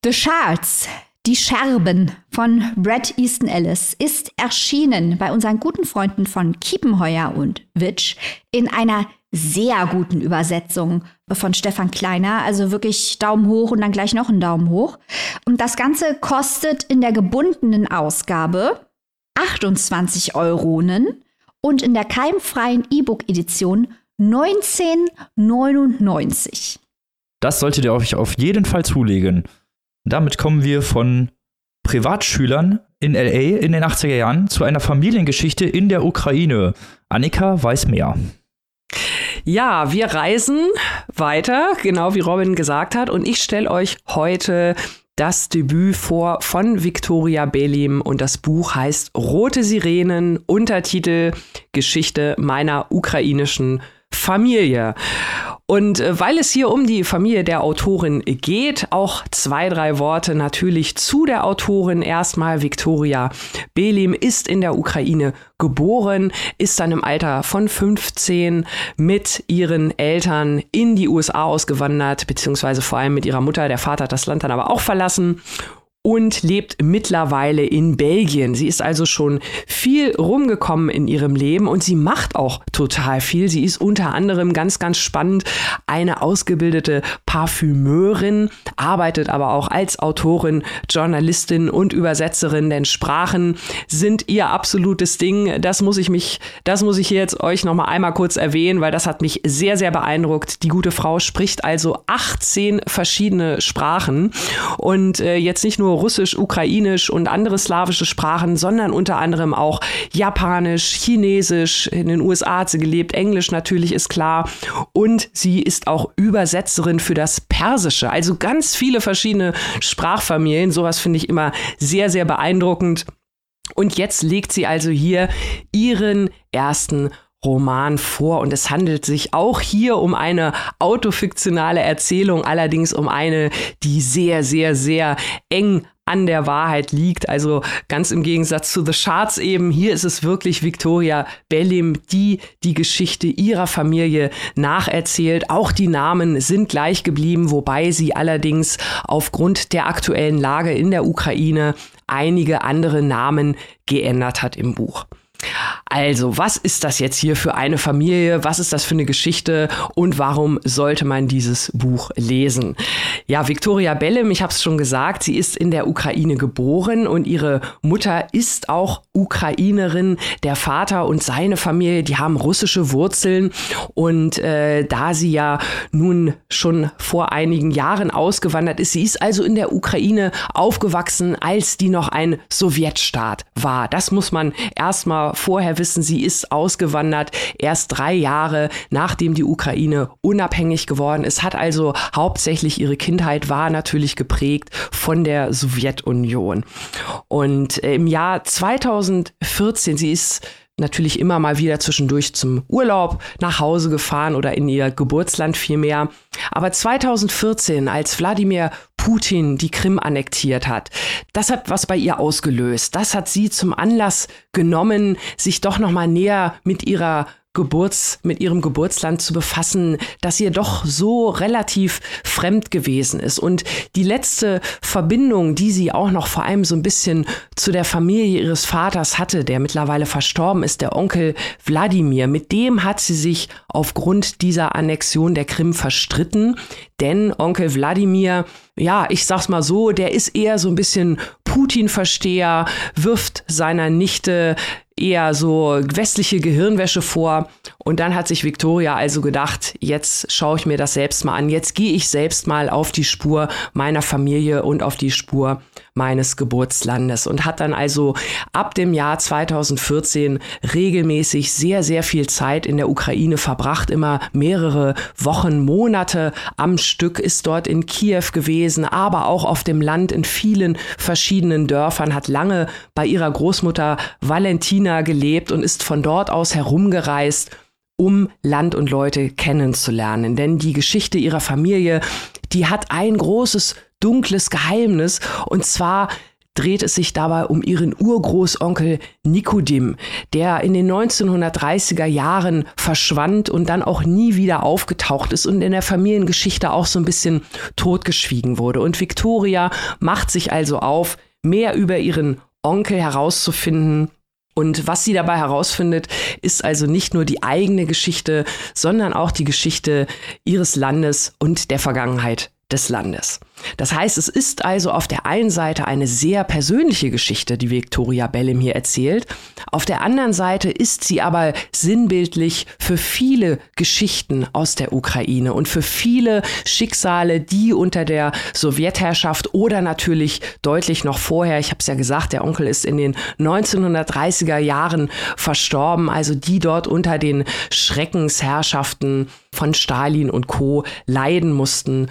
Speaker 2: The Shards, die Scherben von Brad Easton Ellis, ist erschienen bei unseren guten Freunden von Kiepenheuer und Witsch in einer sehr guten Übersetzung von Stefan Kleiner. Also wirklich Daumen hoch und dann gleich noch einen Daumen hoch. Und das Ganze kostet in der gebundenen Ausgabe 28 Euronen und in der keimfreien E-Book-Edition 19,99.
Speaker 1: Das solltet ihr euch auf jeden Fall zulegen. Damit kommen wir von Privatschülern in LA in den 80er Jahren zu einer Familiengeschichte in der Ukraine. Annika weiß mehr.
Speaker 3: Ja, wir reisen weiter, genau wie Robin gesagt hat. Und ich stelle euch heute das Debüt vor von Victoria Belim und das Buch heißt Rote Sirenen, Untertitel Geschichte meiner ukrainischen Familie. Und äh, weil es hier um die Familie der Autorin geht, auch zwei, drei Worte natürlich zu der Autorin. Erstmal Viktoria Belim ist in der Ukraine geboren, ist dann im Alter von 15 mit ihren Eltern in die USA ausgewandert, beziehungsweise vor allem mit ihrer Mutter. Der Vater hat das Land dann aber auch verlassen und lebt mittlerweile in Belgien. Sie ist also schon viel rumgekommen in ihrem Leben und sie macht auch total viel. Sie ist unter anderem ganz, ganz spannend eine ausgebildete Parfümeurin, arbeitet aber auch als Autorin, Journalistin und Übersetzerin, denn Sprachen sind ihr absolutes Ding. Das muss ich mich, das muss ich jetzt euch noch mal einmal kurz erwähnen, weil das hat mich sehr, sehr beeindruckt. Die gute Frau spricht also 18 verschiedene Sprachen und äh, jetzt nicht nur Russisch, Ukrainisch und andere slawische Sprachen, sondern unter anderem auch Japanisch, Chinesisch. In den USA hat sie gelebt, Englisch natürlich ist klar. Und sie ist auch Übersetzerin für das Persische. Also ganz viele verschiedene Sprachfamilien. Sowas finde ich immer sehr, sehr beeindruckend. Und jetzt legt sie also hier ihren ersten Roman vor und es handelt sich auch hier um eine autofiktionale Erzählung, allerdings um eine, die sehr, sehr, sehr eng an der Wahrheit liegt. Also ganz im Gegensatz zu The Charts eben, hier ist es wirklich Victoria Bellim, die die Geschichte ihrer Familie nacherzählt. Auch die Namen sind gleich geblieben, wobei sie allerdings aufgrund der aktuellen Lage in der Ukraine einige andere Namen geändert hat im Buch. Also, was ist das jetzt hier für eine Familie? Was ist das für eine Geschichte? Und warum sollte man dieses Buch lesen? Ja, Victoria Bellem, ich habe es schon gesagt, sie ist in der Ukraine geboren und ihre Mutter ist auch Ukrainerin. Der Vater und seine Familie, die haben russische Wurzeln. Und äh, da sie ja nun schon vor einigen Jahren ausgewandert ist, sie ist also in der Ukraine aufgewachsen, als die noch ein Sowjetstaat war. Das muss man erstmal vorher wissen, sie ist ausgewandert, erst drei Jahre nachdem die Ukraine unabhängig geworden ist, hat also hauptsächlich ihre Kindheit war natürlich geprägt von der Sowjetunion. Und äh, im Jahr 2014, sie ist natürlich immer mal wieder zwischendurch zum Urlaub nach Hause gefahren oder in ihr Geburtsland vielmehr. Aber 2014, als Wladimir Putin die Krim annektiert hat, das hat was bei ihr ausgelöst. Das hat sie zum Anlass genommen, sich doch noch mal näher mit ihrer Geburts, mit ihrem Geburtsland zu befassen, das ihr doch so relativ fremd gewesen ist. Und die letzte Verbindung, die sie auch noch vor allem so ein bisschen zu der Familie ihres Vaters hatte, der mittlerweile verstorben ist, der Onkel Wladimir, mit dem hat sie sich aufgrund dieser Annexion der Krim verstritten. Denn Onkel Wladimir, ja, ich sag's mal so, der ist eher so ein bisschen Putin-Versteher, wirft seiner Nichte eher so westliche Gehirnwäsche vor. Und dann hat sich Victoria also gedacht, jetzt schaue ich mir das selbst mal an. Jetzt gehe ich selbst mal auf die Spur meiner Familie und auf die Spur meines Geburtslandes und hat dann also ab dem Jahr 2014 regelmäßig sehr, sehr viel Zeit in der Ukraine verbracht, immer mehrere Wochen, Monate am Stück, ist dort in Kiew gewesen, aber auch auf dem Land in vielen verschiedenen Dörfern, hat lange bei ihrer Großmutter Valentina gelebt und ist von dort aus herumgereist um Land und Leute kennenzulernen. Denn die Geschichte ihrer Familie, die hat ein großes dunkles Geheimnis. Und zwar dreht es sich dabei um ihren Urgroßonkel Nikodim, der in den 1930er Jahren verschwand und dann auch nie wieder aufgetaucht ist und in der Familiengeschichte auch so ein bisschen totgeschwiegen wurde. Und Victoria macht sich also auf, mehr über ihren Onkel herauszufinden. Und was sie dabei herausfindet, ist also nicht nur die eigene Geschichte, sondern auch die Geschichte ihres Landes und der Vergangenheit des Landes. Das heißt, es ist also auf der einen Seite eine sehr persönliche Geschichte, die Victoria Bellim hier erzählt. Auf der anderen Seite ist sie aber sinnbildlich für viele Geschichten aus der Ukraine und für viele Schicksale, die unter der Sowjetherrschaft oder natürlich deutlich noch vorher, ich habe es ja gesagt, der Onkel ist in den 1930er Jahren verstorben, also die dort unter den Schreckensherrschaften von Stalin und Co leiden mussten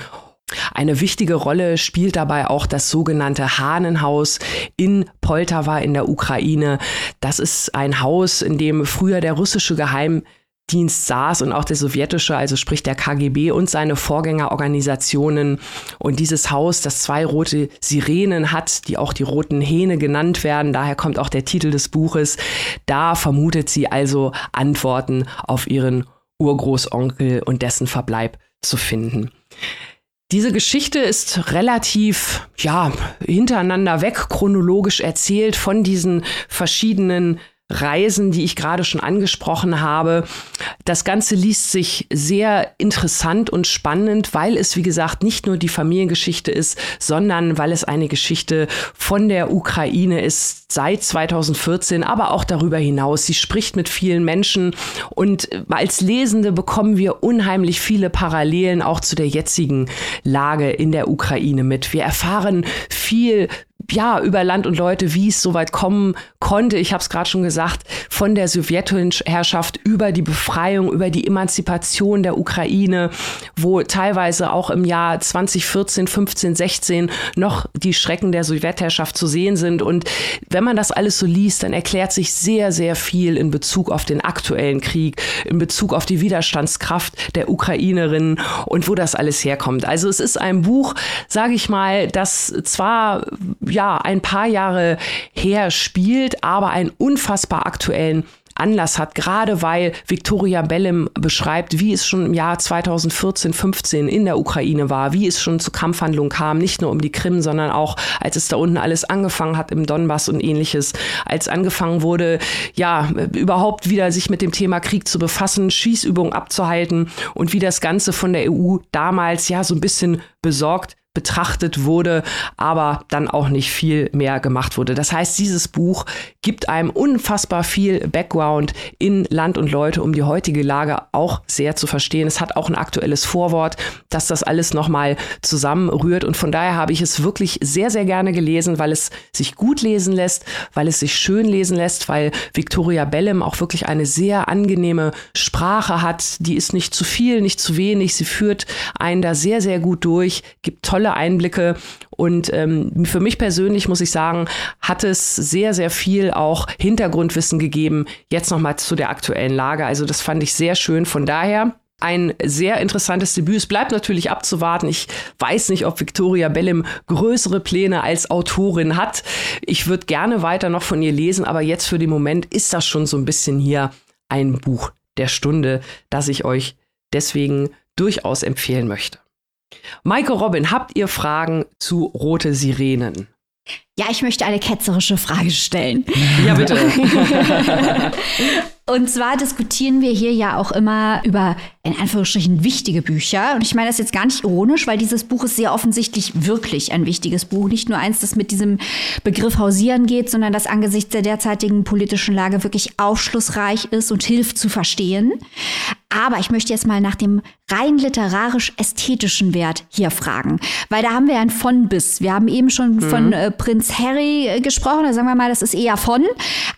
Speaker 3: eine wichtige Rolle spielt dabei auch das sogenannte Hahnenhaus in Poltawa in der Ukraine. Das ist ein Haus, in dem früher der russische Geheimdienst saß und auch der sowjetische, also sprich der KGB und seine Vorgängerorganisationen. Und dieses Haus, das zwei rote Sirenen hat, die auch die roten Hähne genannt werden, daher kommt auch der Titel des Buches, da vermutet sie also Antworten auf ihren Urgroßonkel und dessen Verbleib zu finden. Diese Geschichte ist relativ, ja, hintereinander weg chronologisch erzählt von diesen verschiedenen Reisen, die ich gerade schon angesprochen habe. Das Ganze liest sich sehr interessant und spannend, weil es, wie gesagt, nicht nur die Familiengeschichte ist, sondern weil es eine Geschichte von der Ukraine ist seit 2014, aber auch darüber hinaus. Sie spricht mit vielen Menschen und als Lesende bekommen wir unheimlich viele Parallelen auch zu der jetzigen Lage in der Ukraine mit. Wir erfahren viel ja, über Land und Leute, wie es so weit kommen konnte. Ich habe es gerade schon gesagt, von der Sowjetherrschaft über die Befreiung, über die Emanzipation der Ukraine, wo teilweise auch im Jahr 2014, 15, 16 noch die Schrecken der Sowjetherrschaft zu sehen sind. Und wenn man das alles so liest, dann erklärt sich sehr, sehr viel in Bezug auf den aktuellen Krieg, in Bezug auf die Widerstandskraft der Ukrainerinnen und wo das alles herkommt. Also es ist ein Buch, sage ich mal, das zwar ja ein paar Jahre her spielt, aber einen unfassbar aktuellen Anlass hat, gerade weil Victoria Bellem beschreibt, wie es schon im Jahr 2014, 15 in der Ukraine war, wie es schon zu Kampfhandlungen kam, nicht nur um die Krim, sondern auch als es da unten alles angefangen hat im Donbass und ähnliches, als angefangen wurde, ja, überhaupt wieder sich mit dem Thema Krieg zu befassen, Schießübungen abzuhalten und wie das Ganze von der EU damals ja so ein bisschen besorgt betrachtet wurde, aber dann auch nicht viel mehr gemacht wurde. Das heißt, dieses Buch gibt einem unfassbar viel Background in Land und Leute, um die heutige Lage auch sehr zu verstehen. Es hat auch ein aktuelles Vorwort, das das alles nochmal zusammenrührt und von daher habe ich es wirklich sehr, sehr gerne gelesen, weil es sich gut lesen lässt, weil es sich schön lesen lässt, weil Victoria Bellem auch wirklich eine sehr angenehme Sprache hat. Die ist nicht zu viel, nicht zu wenig. Sie führt einen da sehr, sehr gut durch, gibt tolle tolle Einblicke und ähm, für mich persönlich muss ich sagen, hat es sehr, sehr viel auch Hintergrundwissen gegeben, jetzt nochmal zu der aktuellen Lage. Also das fand ich sehr schön. Von daher ein sehr interessantes Debüt. Es bleibt natürlich abzuwarten. Ich weiß nicht, ob Victoria Bellem größere Pläne als Autorin hat. Ich würde gerne weiter noch von ihr lesen, aber jetzt für den Moment ist das schon so ein bisschen hier ein Buch der Stunde, das ich euch deswegen durchaus empfehlen möchte. Maike Robin, habt ihr Fragen zu Rote Sirenen?
Speaker 2: Ja, ich möchte eine ketzerische Frage stellen. *laughs*
Speaker 3: Ja, bitte.
Speaker 2: Und zwar diskutieren wir hier ja auch immer über, in Anführungsstrichen, wichtige Bücher. Und ich meine das jetzt gar nicht ironisch, weil dieses Buch ist sehr offensichtlich wirklich ein wichtiges Buch. Nicht nur eins, das mit diesem Begriff hausieren geht, sondern das angesichts der derzeitigen politischen Lage wirklich aufschlussreich ist und hilft zu verstehen. Aber ich möchte jetzt mal nach dem rein literarisch-ästhetischen Wert hier fragen, weil da haben wir ja ein von bis. Wir haben eben schon mhm. von äh, Prinz Harry äh, gesprochen, da sagen wir mal, das ist eher von.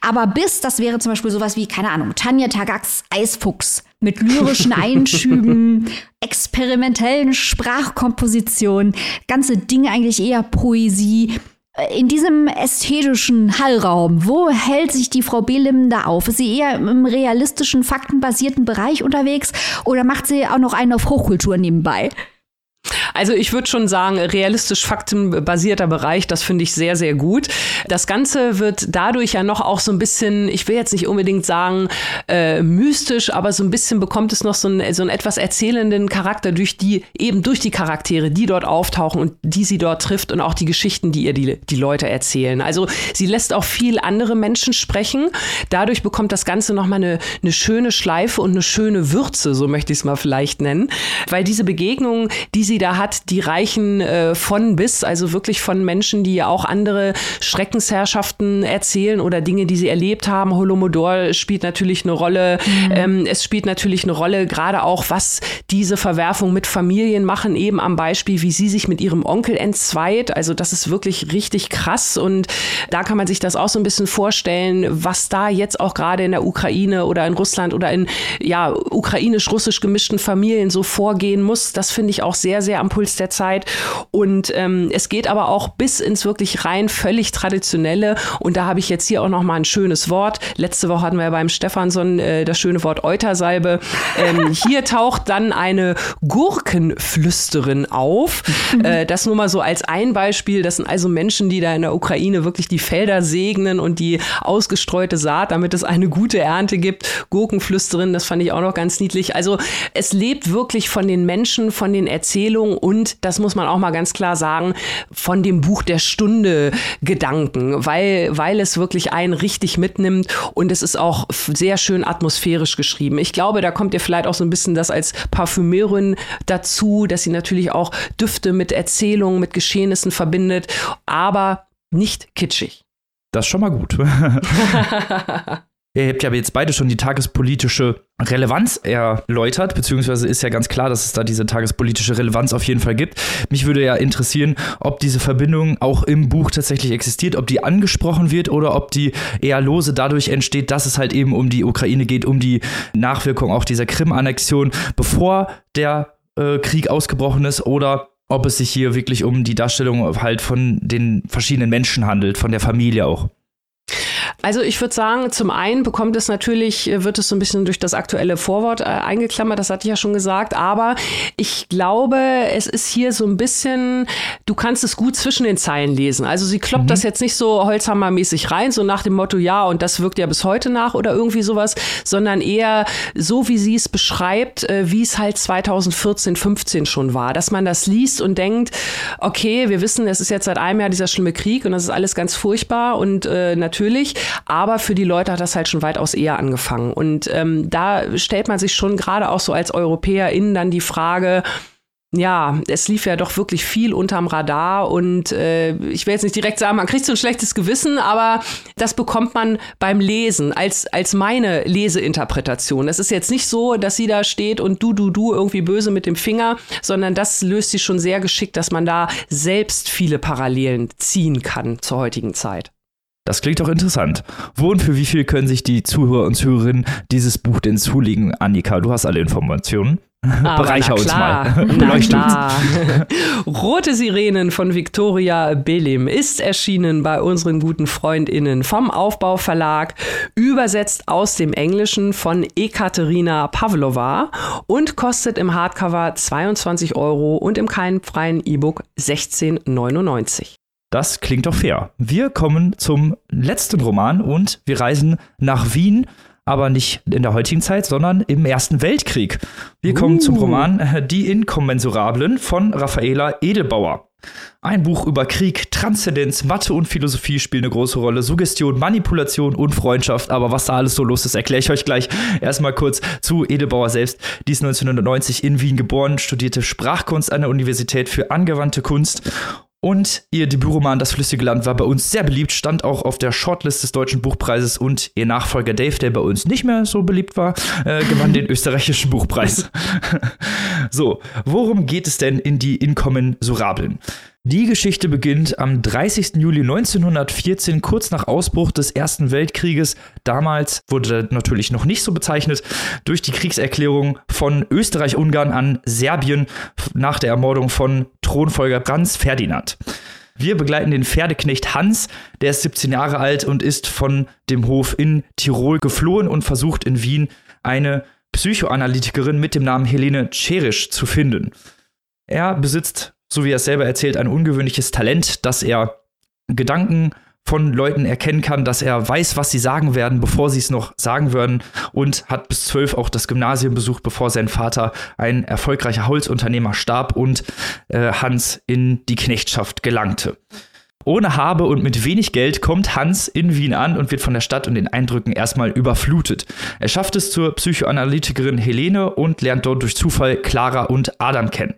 Speaker 2: Aber bis, das wäre zum Beispiel sowas wie, keine Ahnung, Tanja Tagaks Eisfuchs mit lyrischen *laughs* Einschüben, experimentellen Sprachkompositionen, ganze Dinge eigentlich eher Poesie in diesem ästhetischen Hallraum, wo hält sich die Frau Belim da auf? Ist sie eher im realistischen, faktenbasierten Bereich unterwegs oder macht sie auch noch einen auf Hochkultur nebenbei?
Speaker 3: Also ich würde schon sagen, realistisch faktenbasierter Bereich, das finde ich sehr, sehr gut. Das Ganze wird dadurch ja noch auch so ein bisschen, ich will jetzt nicht unbedingt sagen äh, mystisch, aber so ein bisschen bekommt es noch so einen, so einen etwas erzählenden Charakter durch die, eben durch die Charaktere, die dort auftauchen und die sie dort trifft und auch die Geschichten, die ihr die, die Leute erzählen. Also sie lässt auch viel andere Menschen sprechen. Dadurch bekommt das Ganze nochmal eine, eine schöne Schleife und eine schöne Würze, so möchte ich es mal vielleicht nennen. Weil diese Begegnungen, die sie da hat, die reichen äh, von bis, also wirklich von Menschen, die auch andere Schreckensherrschaften erzählen oder Dinge, die sie erlebt haben. Holomodor spielt natürlich eine Rolle. Mhm. Ähm, es spielt natürlich eine Rolle, gerade auch, was diese Verwerfung mit Familien machen, eben am Beispiel, wie sie sich mit ihrem Onkel entzweit. Also das ist wirklich richtig krass und da kann man sich das auch so ein bisschen vorstellen, was da jetzt auch gerade in der Ukraine oder in Russland oder in ja ukrainisch-russisch gemischten Familien so vorgehen muss. Das finde ich auch sehr, sehr am Puls der Zeit. Und ähm, es geht aber auch bis ins wirklich rein völlig traditionelle. Und da habe ich jetzt hier auch noch mal ein schönes Wort. Letzte Woche hatten wir beim Stefansson äh, das schöne Wort Eutersalbe. Ähm, *laughs* hier taucht dann eine Gurkenflüsterin auf. Äh, das nur mal so als ein Beispiel. Das sind also Menschen, die da in der Ukraine wirklich die Felder segnen und die ausgestreute Saat, damit es eine gute Ernte gibt. Gurkenflüsterin, das fand ich auch noch ganz niedlich. Also es lebt wirklich von den Menschen, von den Erzählungen und, das muss man auch mal ganz klar sagen, von dem Buch der Stunde Gedanken, weil, weil es wirklich einen richtig mitnimmt und es ist auch sehr schön atmosphärisch geschrieben. Ich glaube, da kommt ihr vielleicht auch so ein bisschen das als Parfümeurin dazu, dass sie natürlich auch Düfte mit Erzählungen, mit Geschehnissen verbindet, aber nicht kitschig.
Speaker 1: Das ist schon mal gut. *laughs* *laughs* Ihr habt ja jetzt beide schon die tagespolitische Relevanz erläutert, beziehungsweise ist ja ganz klar, dass es da diese tagespolitische Relevanz auf jeden Fall gibt. Mich würde ja interessieren, ob diese Verbindung auch im Buch tatsächlich existiert, ob die angesprochen wird oder ob die eher lose dadurch entsteht, dass es halt eben um die Ukraine geht, um die Nachwirkung auch dieser Krim-Annexion, bevor der äh, Krieg ausgebrochen ist oder ob es sich hier wirklich um die Darstellung halt von den verschiedenen Menschen handelt, von der Familie auch.
Speaker 3: Also ich würde sagen, zum einen bekommt es natürlich, äh, wird es so ein bisschen durch das aktuelle Vorwort äh, eingeklammert, das hatte ich ja schon gesagt, aber ich glaube, es ist hier so ein bisschen, du kannst es gut zwischen den Zeilen lesen. Also sie kloppt mhm. das jetzt nicht so holzhammermäßig rein, so nach dem Motto, ja, und das wirkt ja bis heute nach oder irgendwie sowas, sondern eher so, wie sie es beschreibt, äh, wie es halt 2014, 15 schon war, dass man das liest und denkt, okay, wir wissen, es ist jetzt seit einem Jahr dieser schlimme Krieg und das ist alles ganz furchtbar und äh, natürlich, aber für die Leute hat das halt schon weitaus eher angefangen. Und ähm, da stellt man sich schon gerade auch so als EuropäerInnen dann die Frage, ja, es lief ja doch wirklich viel unterm Radar und äh, ich will jetzt nicht direkt sagen, man kriegt so ein schlechtes Gewissen, aber das bekommt man beim Lesen als, als meine Leseinterpretation. Es ist jetzt nicht so, dass sie da steht und du, du, du irgendwie böse mit dem Finger, sondern das löst sie schon sehr geschickt, dass man da selbst viele Parallelen ziehen kann zur heutigen Zeit.
Speaker 1: Das klingt doch interessant. Wo und für wie viel können sich die Zuhörer und Zuhörerinnen dieses Buch denn zulegen? Annika, du hast alle Informationen. Bereicher uns mal. Beleuchtet
Speaker 3: uns. Rote Sirenen von Viktoria Belim ist erschienen bei unseren guten FreundInnen vom Aufbau Verlag, übersetzt aus dem Englischen von Ekaterina Pavlova und kostet im Hardcover 22 Euro und im keimfreien E-Book 16,99.
Speaker 1: Das klingt doch fair. Wir kommen zum letzten Roman und wir reisen nach Wien, aber nicht in der heutigen Zeit, sondern im Ersten Weltkrieg. Wir uh. kommen zum uh. Roman äh, Die Inkommensurablen von Raffaela Edelbauer. Ein Buch über Krieg, Transzendenz, Mathe und Philosophie spielen eine große Rolle. Suggestion, Manipulation und Freundschaft. Aber was da alles so los ist, erkläre ich euch gleich. Erstmal kurz zu Edelbauer selbst. Die ist 1990 in Wien geboren, studierte Sprachkunst an der Universität für angewandte Kunst und ihr Debütroman Das flüssige Land war bei uns sehr beliebt, stand auch auf der Shortlist des Deutschen Buchpreises und ihr Nachfolger Dave, der bei uns nicht mehr so beliebt war, äh, *laughs* gewann den österreichischen Buchpreis. *laughs* so, worum geht es denn in die Inkommensurablen? Die Geschichte beginnt am 30. Juli 1914, kurz nach Ausbruch des Ersten Weltkrieges. Damals wurde natürlich noch nicht so bezeichnet, durch die Kriegserklärung von Österreich-Ungarn an Serbien nach der Ermordung von Thronfolger Franz Ferdinand. Wir begleiten den Pferdeknecht Hans, der ist 17 Jahre alt und ist von dem Hof in Tirol geflohen und versucht in Wien eine Psychoanalytikerin mit dem Namen Helene Cherisch zu finden. Er besitzt so wie er es selber erzählt, ein ungewöhnliches Talent, dass er Gedanken von Leuten erkennen kann, dass er weiß, was sie sagen werden, bevor sie es noch sagen würden und hat bis zwölf auch das Gymnasium besucht, bevor sein Vater ein erfolgreicher Holzunternehmer starb und äh, Hans in die Knechtschaft gelangte. Ohne Habe und mit wenig Geld kommt Hans in Wien an und wird von der Stadt und den Eindrücken erstmal überflutet. Er schafft es zur Psychoanalytikerin Helene und lernt dort durch Zufall Clara und Adam kennen.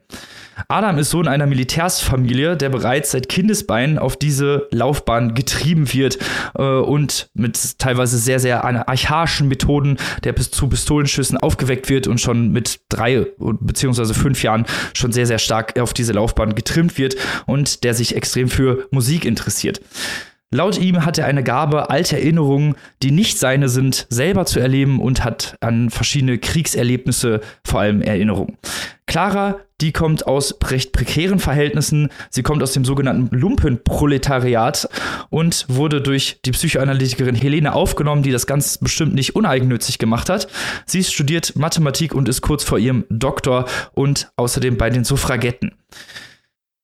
Speaker 1: Adam ist Sohn einer Militärsfamilie, der bereits seit Kindesbeinen auf diese Laufbahn getrieben wird äh, und mit teilweise sehr, sehr archaischen Methoden der bis zu Pistolenschüssen aufgeweckt wird und schon mit drei beziehungsweise fünf Jahren schon sehr, sehr stark auf diese Laufbahn getrimmt wird und der sich extrem für Musik interessiert. Laut ihm hat er eine Gabe, alte Erinnerungen, die nicht seine sind, selber zu erleben und hat an verschiedene Kriegserlebnisse vor allem Erinnerungen. Clara, die kommt aus recht prekären Verhältnissen. Sie kommt aus dem sogenannten Lumpenproletariat und wurde durch die Psychoanalytikerin Helene aufgenommen, die das ganz bestimmt nicht uneigennützig gemacht hat. Sie studiert Mathematik und ist kurz vor ihrem Doktor und außerdem bei den Suffragetten.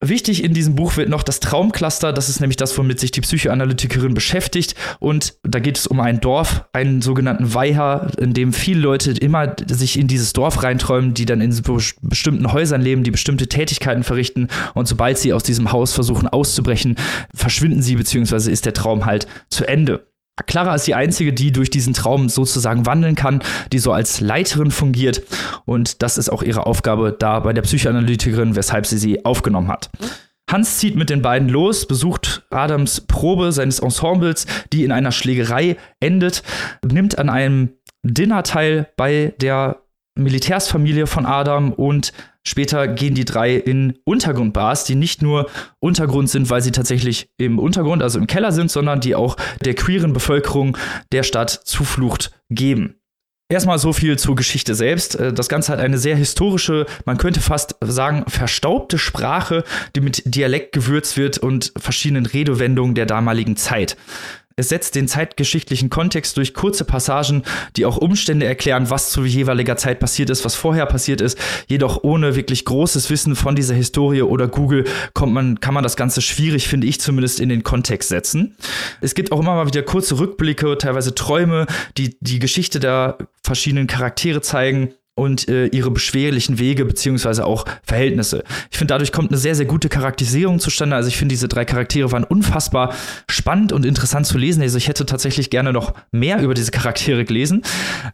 Speaker 1: Wichtig in diesem Buch wird noch das Traumcluster, das ist nämlich das, womit sich die Psychoanalytikerin beschäftigt. Und da geht es um ein Dorf, einen sogenannten Weiher, in dem viele Leute immer sich in dieses Dorf reinträumen, die dann in bestimmten Häusern leben, die bestimmte Tätigkeiten verrichten. Und sobald sie aus diesem Haus versuchen auszubrechen, verschwinden sie, beziehungsweise ist der Traum halt zu Ende. Clara ist die einzige, die durch diesen Traum sozusagen wandeln kann, die so als Leiterin fungiert. Und das ist auch ihre Aufgabe da bei der Psychoanalytikerin, weshalb sie sie aufgenommen hat. Hans zieht mit den beiden los, besucht Adams Probe seines Ensembles, die in einer Schlägerei endet, nimmt an einem Dinner teil bei der Militärsfamilie von Adam und später gehen die drei in Untergrundbars, die nicht nur Untergrund sind, weil sie tatsächlich im Untergrund, also im Keller sind, sondern die auch der queeren Bevölkerung der Stadt Zuflucht geben. Erstmal so viel zur Geschichte selbst. Äh, das Ganze hat eine sehr historische, man könnte fast sagen, verstaubte Sprache, die mit Dialekt gewürzt wird und verschiedenen Redewendungen der damaligen Zeit. Es setzt den zeitgeschichtlichen Kontext durch kurze Passagen, die auch Umstände erklären, was zu jeweiliger Zeit passiert ist, was vorher passiert ist. Jedoch ohne wirklich großes Wissen von dieser Historie oder Google kommt man, kann man das Ganze schwierig, finde ich zumindest, in den Kontext setzen. Es gibt auch immer mal wieder kurze Rückblicke, teilweise Träume, die die Geschichte der verschiedenen Charaktere zeigen und äh, ihre beschwerlichen Wege beziehungsweise auch Verhältnisse. Ich finde, dadurch kommt eine sehr, sehr gute Charakterisierung zustande. Also ich finde, diese drei Charaktere waren unfassbar spannend und interessant zu lesen. Also ich hätte tatsächlich gerne noch mehr über diese Charaktere gelesen.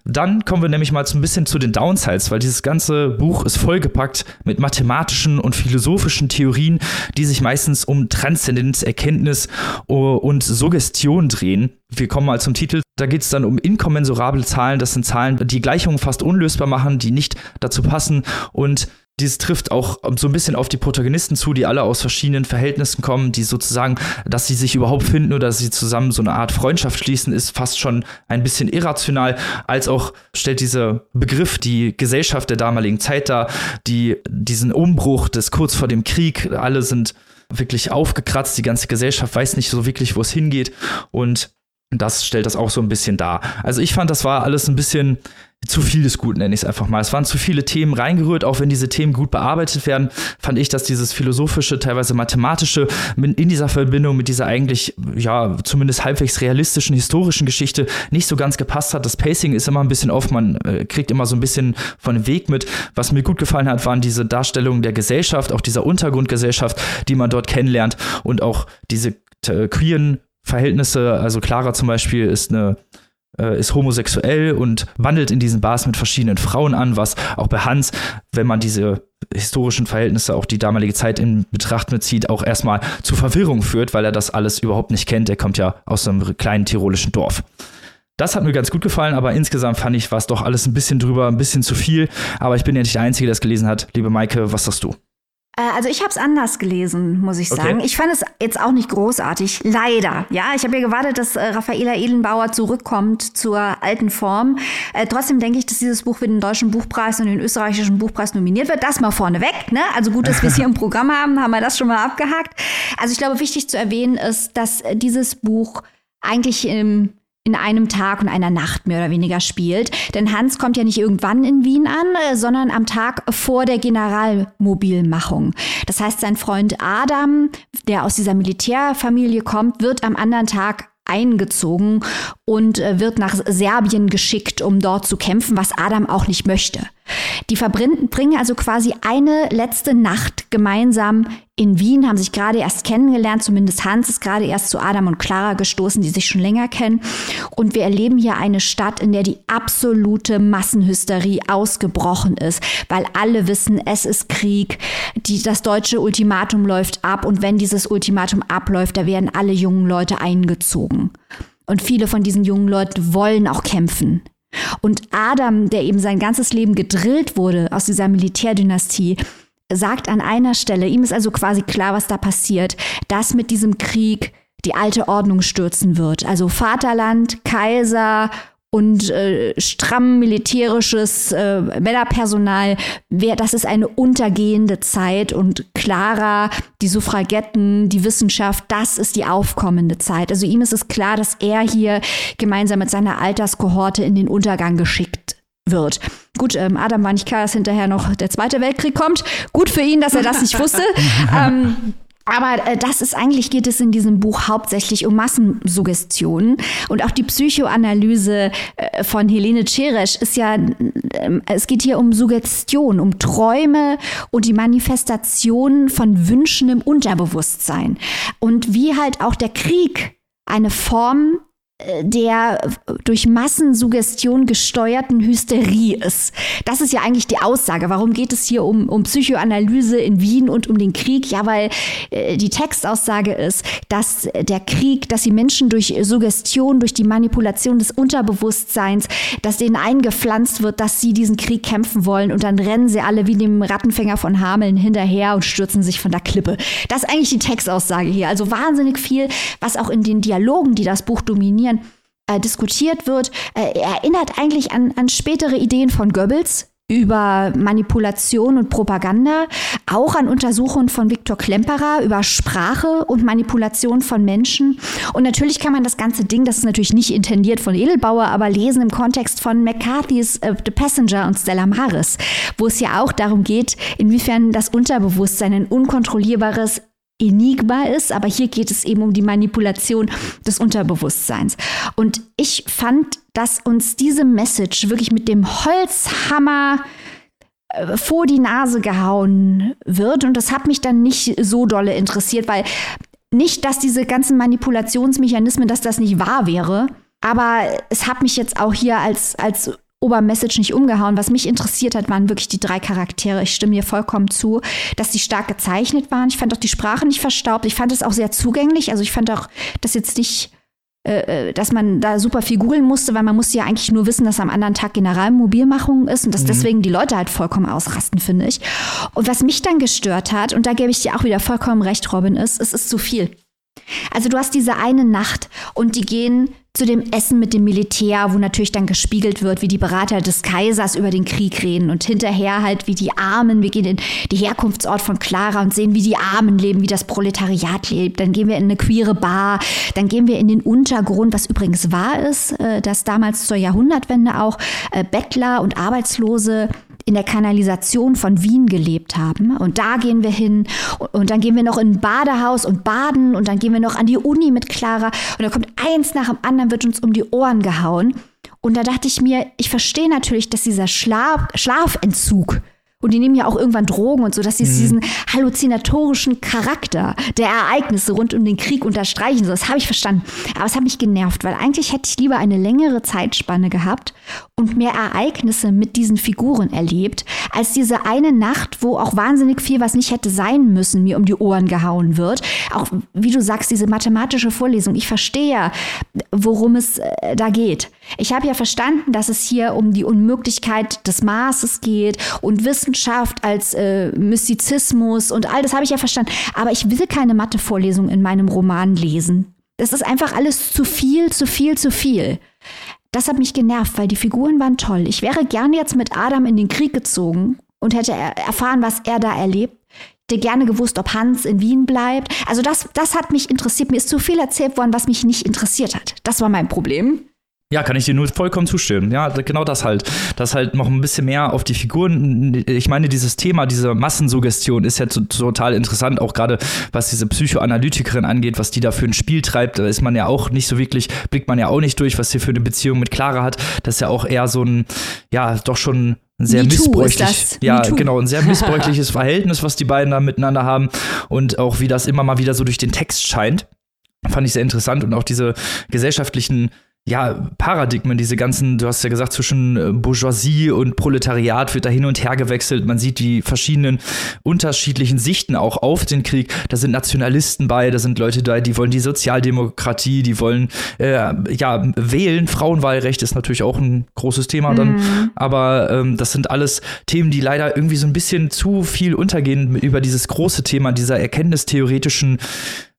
Speaker 1: Dann kommen wir nämlich mal so ein bisschen zu den Downsides, weil dieses ganze Buch ist vollgepackt mit mathematischen und philosophischen Theorien, die sich meistens um Transzendenz, Erkenntnis und Suggestion drehen. Wir kommen mal zum Titel. Da geht es dann um inkommensurable Zahlen. Das sind Zahlen, die Gleichungen fast unlösbar machen, die nicht dazu passen. Und dieses trifft auch so ein bisschen auf die Protagonisten zu, die alle aus verschiedenen Verhältnissen kommen, die sozusagen, dass sie sich überhaupt finden oder dass sie zusammen so eine Art Freundschaft schließen, ist fast schon ein bisschen irrational, als auch stellt dieser Begriff die Gesellschaft der damaligen Zeit dar, die diesen Umbruch des kurz vor dem Krieg, alle sind wirklich aufgekratzt, die ganze Gesellschaft weiß nicht so wirklich, wo es hingeht und das stellt das auch so ein bisschen dar. Also ich fand, das war alles ein bisschen zu viel des Guten, nenne ich es einfach mal. Es waren zu viele Themen reingerührt, auch wenn diese Themen gut bearbeitet werden, fand ich, dass dieses philosophische, teilweise mathematische in dieser Verbindung mit dieser eigentlich, ja, zumindest halbwegs realistischen historischen Geschichte nicht so ganz gepasst hat. Das Pacing ist immer ein bisschen off, man äh, kriegt immer so ein bisschen von dem Weg mit. Was mir gut gefallen hat, waren diese Darstellungen der Gesellschaft, auch dieser Untergrundgesellschaft, die man dort kennenlernt und auch diese äh, queeren Verhältnisse. Also Clara zum Beispiel ist eine äh, ist homosexuell und wandelt in diesen Bars mit verschiedenen Frauen an, was auch bei Hans, wenn man diese historischen Verhältnisse, auch die damalige Zeit in Betracht mitzieht, auch erstmal zu Verwirrung führt, weil er das alles überhaupt nicht kennt. Er kommt ja aus einem kleinen tirolischen Dorf. Das hat mir ganz gut gefallen, aber insgesamt fand ich, war es doch alles ein bisschen drüber, ein bisschen zu viel. Aber ich bin ja nicht der Einzige, der es gelesen hat. Liebe Maike, was sagst du?
Speaker 2: Äh, also ich habe es anders gelesen, muss ich sagen. Okay. Ich fand es jetzt auch nicht großartig, leider. Ja, ich habe ja gewartet, dass äh, Raffaela Elenbauer zurückkommt zur alten Form. Äh, trotzdem denke ich, dass dieses Buch für den deutschen Buchpreis und den österreichischen Buchpreis nominiert wird. Das mal vorneweg. Ne? Also gut, dass wir es hier im Programm haben, haben wir das schon mal abgehakt. Also ich glaube, wichtig zu erwähnen ist, dass dieses Buch eigentlich im in einem Tag und einer Nacht mehr oder weniger spielt. Denn Hans kommt ja nicht irgendwann in Wien an, äh, sondern am Tag vor der Generalmobilmachung. Das heißt, sein Freund Adam, der aus dieser Militärfamilie kommt, wird am anderen Tag eingezogen und äh, wird nach Serbien geschickt, um dort zu kämpfen, was Adam auch nicht möchte. Die verbringen also quasi eine letzte Nacht gemeinsam in Wien, haben sich gerade erst kennengelernt, zumindest Hans ist gerade erst zu Adam und Clara gestoßen, die sich schon länger kennen. Und wir erleben hier eine Stadt, in der die absolute Massenhysterie ausgebrochen ist, weil alle wissen, es ist Krieg, die, das deutsche Ultimatum läuft ab und wenn dieses Ultimatum abläuft, da werden alle jungen Leute eingezogen. Und viele von diesen jungen Leuten wollen auch kämpfen. Und Adam, der eben sein ganzes Leben gedrillt wurde aus dieser Militärdynastie, sagt an einer Stelle, ihm ist also quasi klar, was da passiert, dass mit diesem Krieg die alte Ordnung stürzen wird. Also Vaterland, Kaiser und äh, stramm militärisches äh, Männerpersonal, wär, das ist eine untergehende Zeit und Clara, die Suffragetten, die Wissenschaft, das ist die aufkommende Zeit. Also ihm ist es klar, dass er hier gemeinsam mit seiner Alterskohorte in den Untergang geschickt wird. Gut, ähm, Adam war nicht klar, dass hinterher noch der Zweite Weltkrieg kommt. Gut für ihn, dass er das nicht wusste. *laughs* ähm, aber äh, das ist eigentlich geht es in diesem Buch hauptsächlich um Massensuggestionen. Und auch die Psychoanalyse äh, von Helene Ceresch ist ja äh, es geht hier um Suggestion, um Träume und die Manifestation von Wünschen im Unterbewusstsein. Und wie halt auch der Krieg eine Form der durch Massensuggestion gesteuerten Hysterie ist. Das ist ja eigentlich die Aussage. Warum geht es hier um, um Psychoanalyse in Wien und um den Krieg? Ja, weil äh, die Textaussage ist, dass der Krieg, dass die Menschen durch Suggestion, durch die Manipulation des Unterbewusstseins, dass denen eingepflanzt wird, dass sie diesen Krieg kämpfen wollen und dann rennen sie alle wie dem Rattenfänger von Hameln hinterher und stürzen sich von der Klippe. Das ist eigentlich die Textaussage hier. Also wahnsinnig viel, was auch in den Dialogen, die das Buch dominieren, äh, diskutiert wird, äh, erinnert eigentlich an, an spätere Ideen von Goebbels über Manipulation und Propaganda, auch an Untersuchungen von Viktor Klemperer über Sprache und Manipulation von Menschen. Und natürlich kann man das ganze Ding, das ist natürlich nicht intendiert von Edelbauer, aber lesen im Kontext von McCarthy's uh, The Passenger und Stella Maris, wo es ja auch darum geht, inwiefern das Unterbewusstsein ein unkontrollierbares Enigma ist, aber hier geht es eben um die Manipulation des Unterbewusstseins. Und ich fand, dass uns diese Message wirklich mit dem Holzhammer äh, vor die Nase gehauen wird. Und das hat mich dann nicht so dolle interessiert, weil nicht, dass diese ganzen Manipulationsmechanismen, dass das nicht wahr wäre, aber es hat mich jetzt auch hier als, als Obermessage nicht umgehauen. Was mich interessiert hat, waren wirklich die drei Charaktere. Ich stimme dir vollkommen zu, dass sie stark gezeichnet waren. Ich fand auch die Sprache nicht verstaubt. Ich fand es auch sehr zugänglich. Also ich fand auch, dass jetzt nicht, äh, äh, dass man da super viel googeln musste, weil man musste ja eigentlich nur wissen, dass am anderen Tag Generalmobilmachung ist und dass mhm. deswegen die Leute halt vollkommen ausrasten, finde ich. Und was mich dann gestört hat, und da gebe ich dir auch wieder vollkommen recht, Robin, ist, es ist zu viel. Also du hast diese eine Nacht und die gehen zu dem Essen mit dem Militär, wo natürlich dann gespiegelt wird, wie die Berater des Kaisers über den Krieg reden und hinterher halt wie die Armen, wir gehen in die Herkunftsort von Clara und sehen, wie die Armen leben, wie das Proletariat lebt. Dann gehen wir in eine queere Bar, dann gehen wir in den Untergrund, was übrigens wahr ist, äh, dass damals zur Jahrhundertwende auch äh, Bettler und Arbeitslose in der Kanalisation von Wien gelebt haben. Und da gehen wir hin und dann gehen wir noch in ein Badehaus und baden und dann gehen wir noch an die Uni mit Clara und da kommt eins nach dem anderen, wird uns um die Ohren gehauen. Und da dachte ich mir, ich verstehe natürlich, dass dieser Schlaf, Schlafentzug und die nehmen ja auch irgendwann Drogen und so, dass sie mhm. diesen halluzinatorischen Charakter der Ereignisse rund um den Krieg unterstreichen. So, das habe ich verstanden. Aber es hat mich genervt, weil eigentlich hätte ich lieber eine längere Zeitspanne gehabt und mehr Ereignisse mit diesen Figuren erlebt, als diese eine Nacht, wo auch wahnsinnig viel, was nicht hätte sein müssen, mir um die Ohren gehauen wird. Auch, wie du sagst, diese mathematische Vorlesung. Ich verstehe ja, worum es äh, da geht. Ich habe ja verstanden, dass es hier um die Unmöglichkeit des Maßes geht und Wissenschaft als äh, Mystizismus und all das habe ich ja verstanden. Aber ich will keine Mathevorlesung in meinem Roman lesen. Das ist einfach alles zu viel, zu viel, zu viel. Das hat mich genervt, weil die Figuren waren toll. Ich wäre gerne jetzt mit Adam in den Krieg gezogen und hätte erfahren, was er da erlebt. Hätte gerne gewusst, ob Hans in Wien bleibt. Also das, das hat mich interessiert. Mir ist zu viel erzählt worden, was mich nicht interessiert hat. Das war mein Problem.
Speaker 1: Ja, kann ich dir nur vollkommen zustimmen. Ja, genau das halt. Das halt noch ein bisschen mehr auf die Figuren. Ich meine, dieses Thema, diese Massensuggestion ist ja total interessant, auch gerade was diese Psychoanalytikerin angeht, was die da für ein Spiel treibt. Da ist man ja auch nicht so wirklich, blickt man ja auch nicht durch, was sie für eine Beziehung mit Clara hat. Das ist ja auch eher so ein, ja, doch schon ein sehr missbräuchlich, ja, genau, ein sehr *laughs* missbräuchliches Verhältnis, was die beiden da miteinander haben und auch wie das immer mal wieder so durch den Text scheint. Fand ich sehr interessant und auch diese gesellschaftlichen ja, Paradigmen, diese ganzen, du hast ja gesagt, zwischen äh, Bourgeoisie und Proletariat wird da hin und her gewechselt. Man sieht die verschiedenen unterschiedlichen Sichten auch auf den Krieg. Da sind Nationalisten bei, da sind Leute da, die wollen die Sozialdemokratie, die wollen äh, ja wählen. Frauenwahlrecht ist natürlich auch ein großes Thema dann. Mhm. Aber ähm, das sind alles Themen, die leider irgendwie so ein bisschen zu viel untergehen über dieses große Thema dieser erkenntnistheoretischen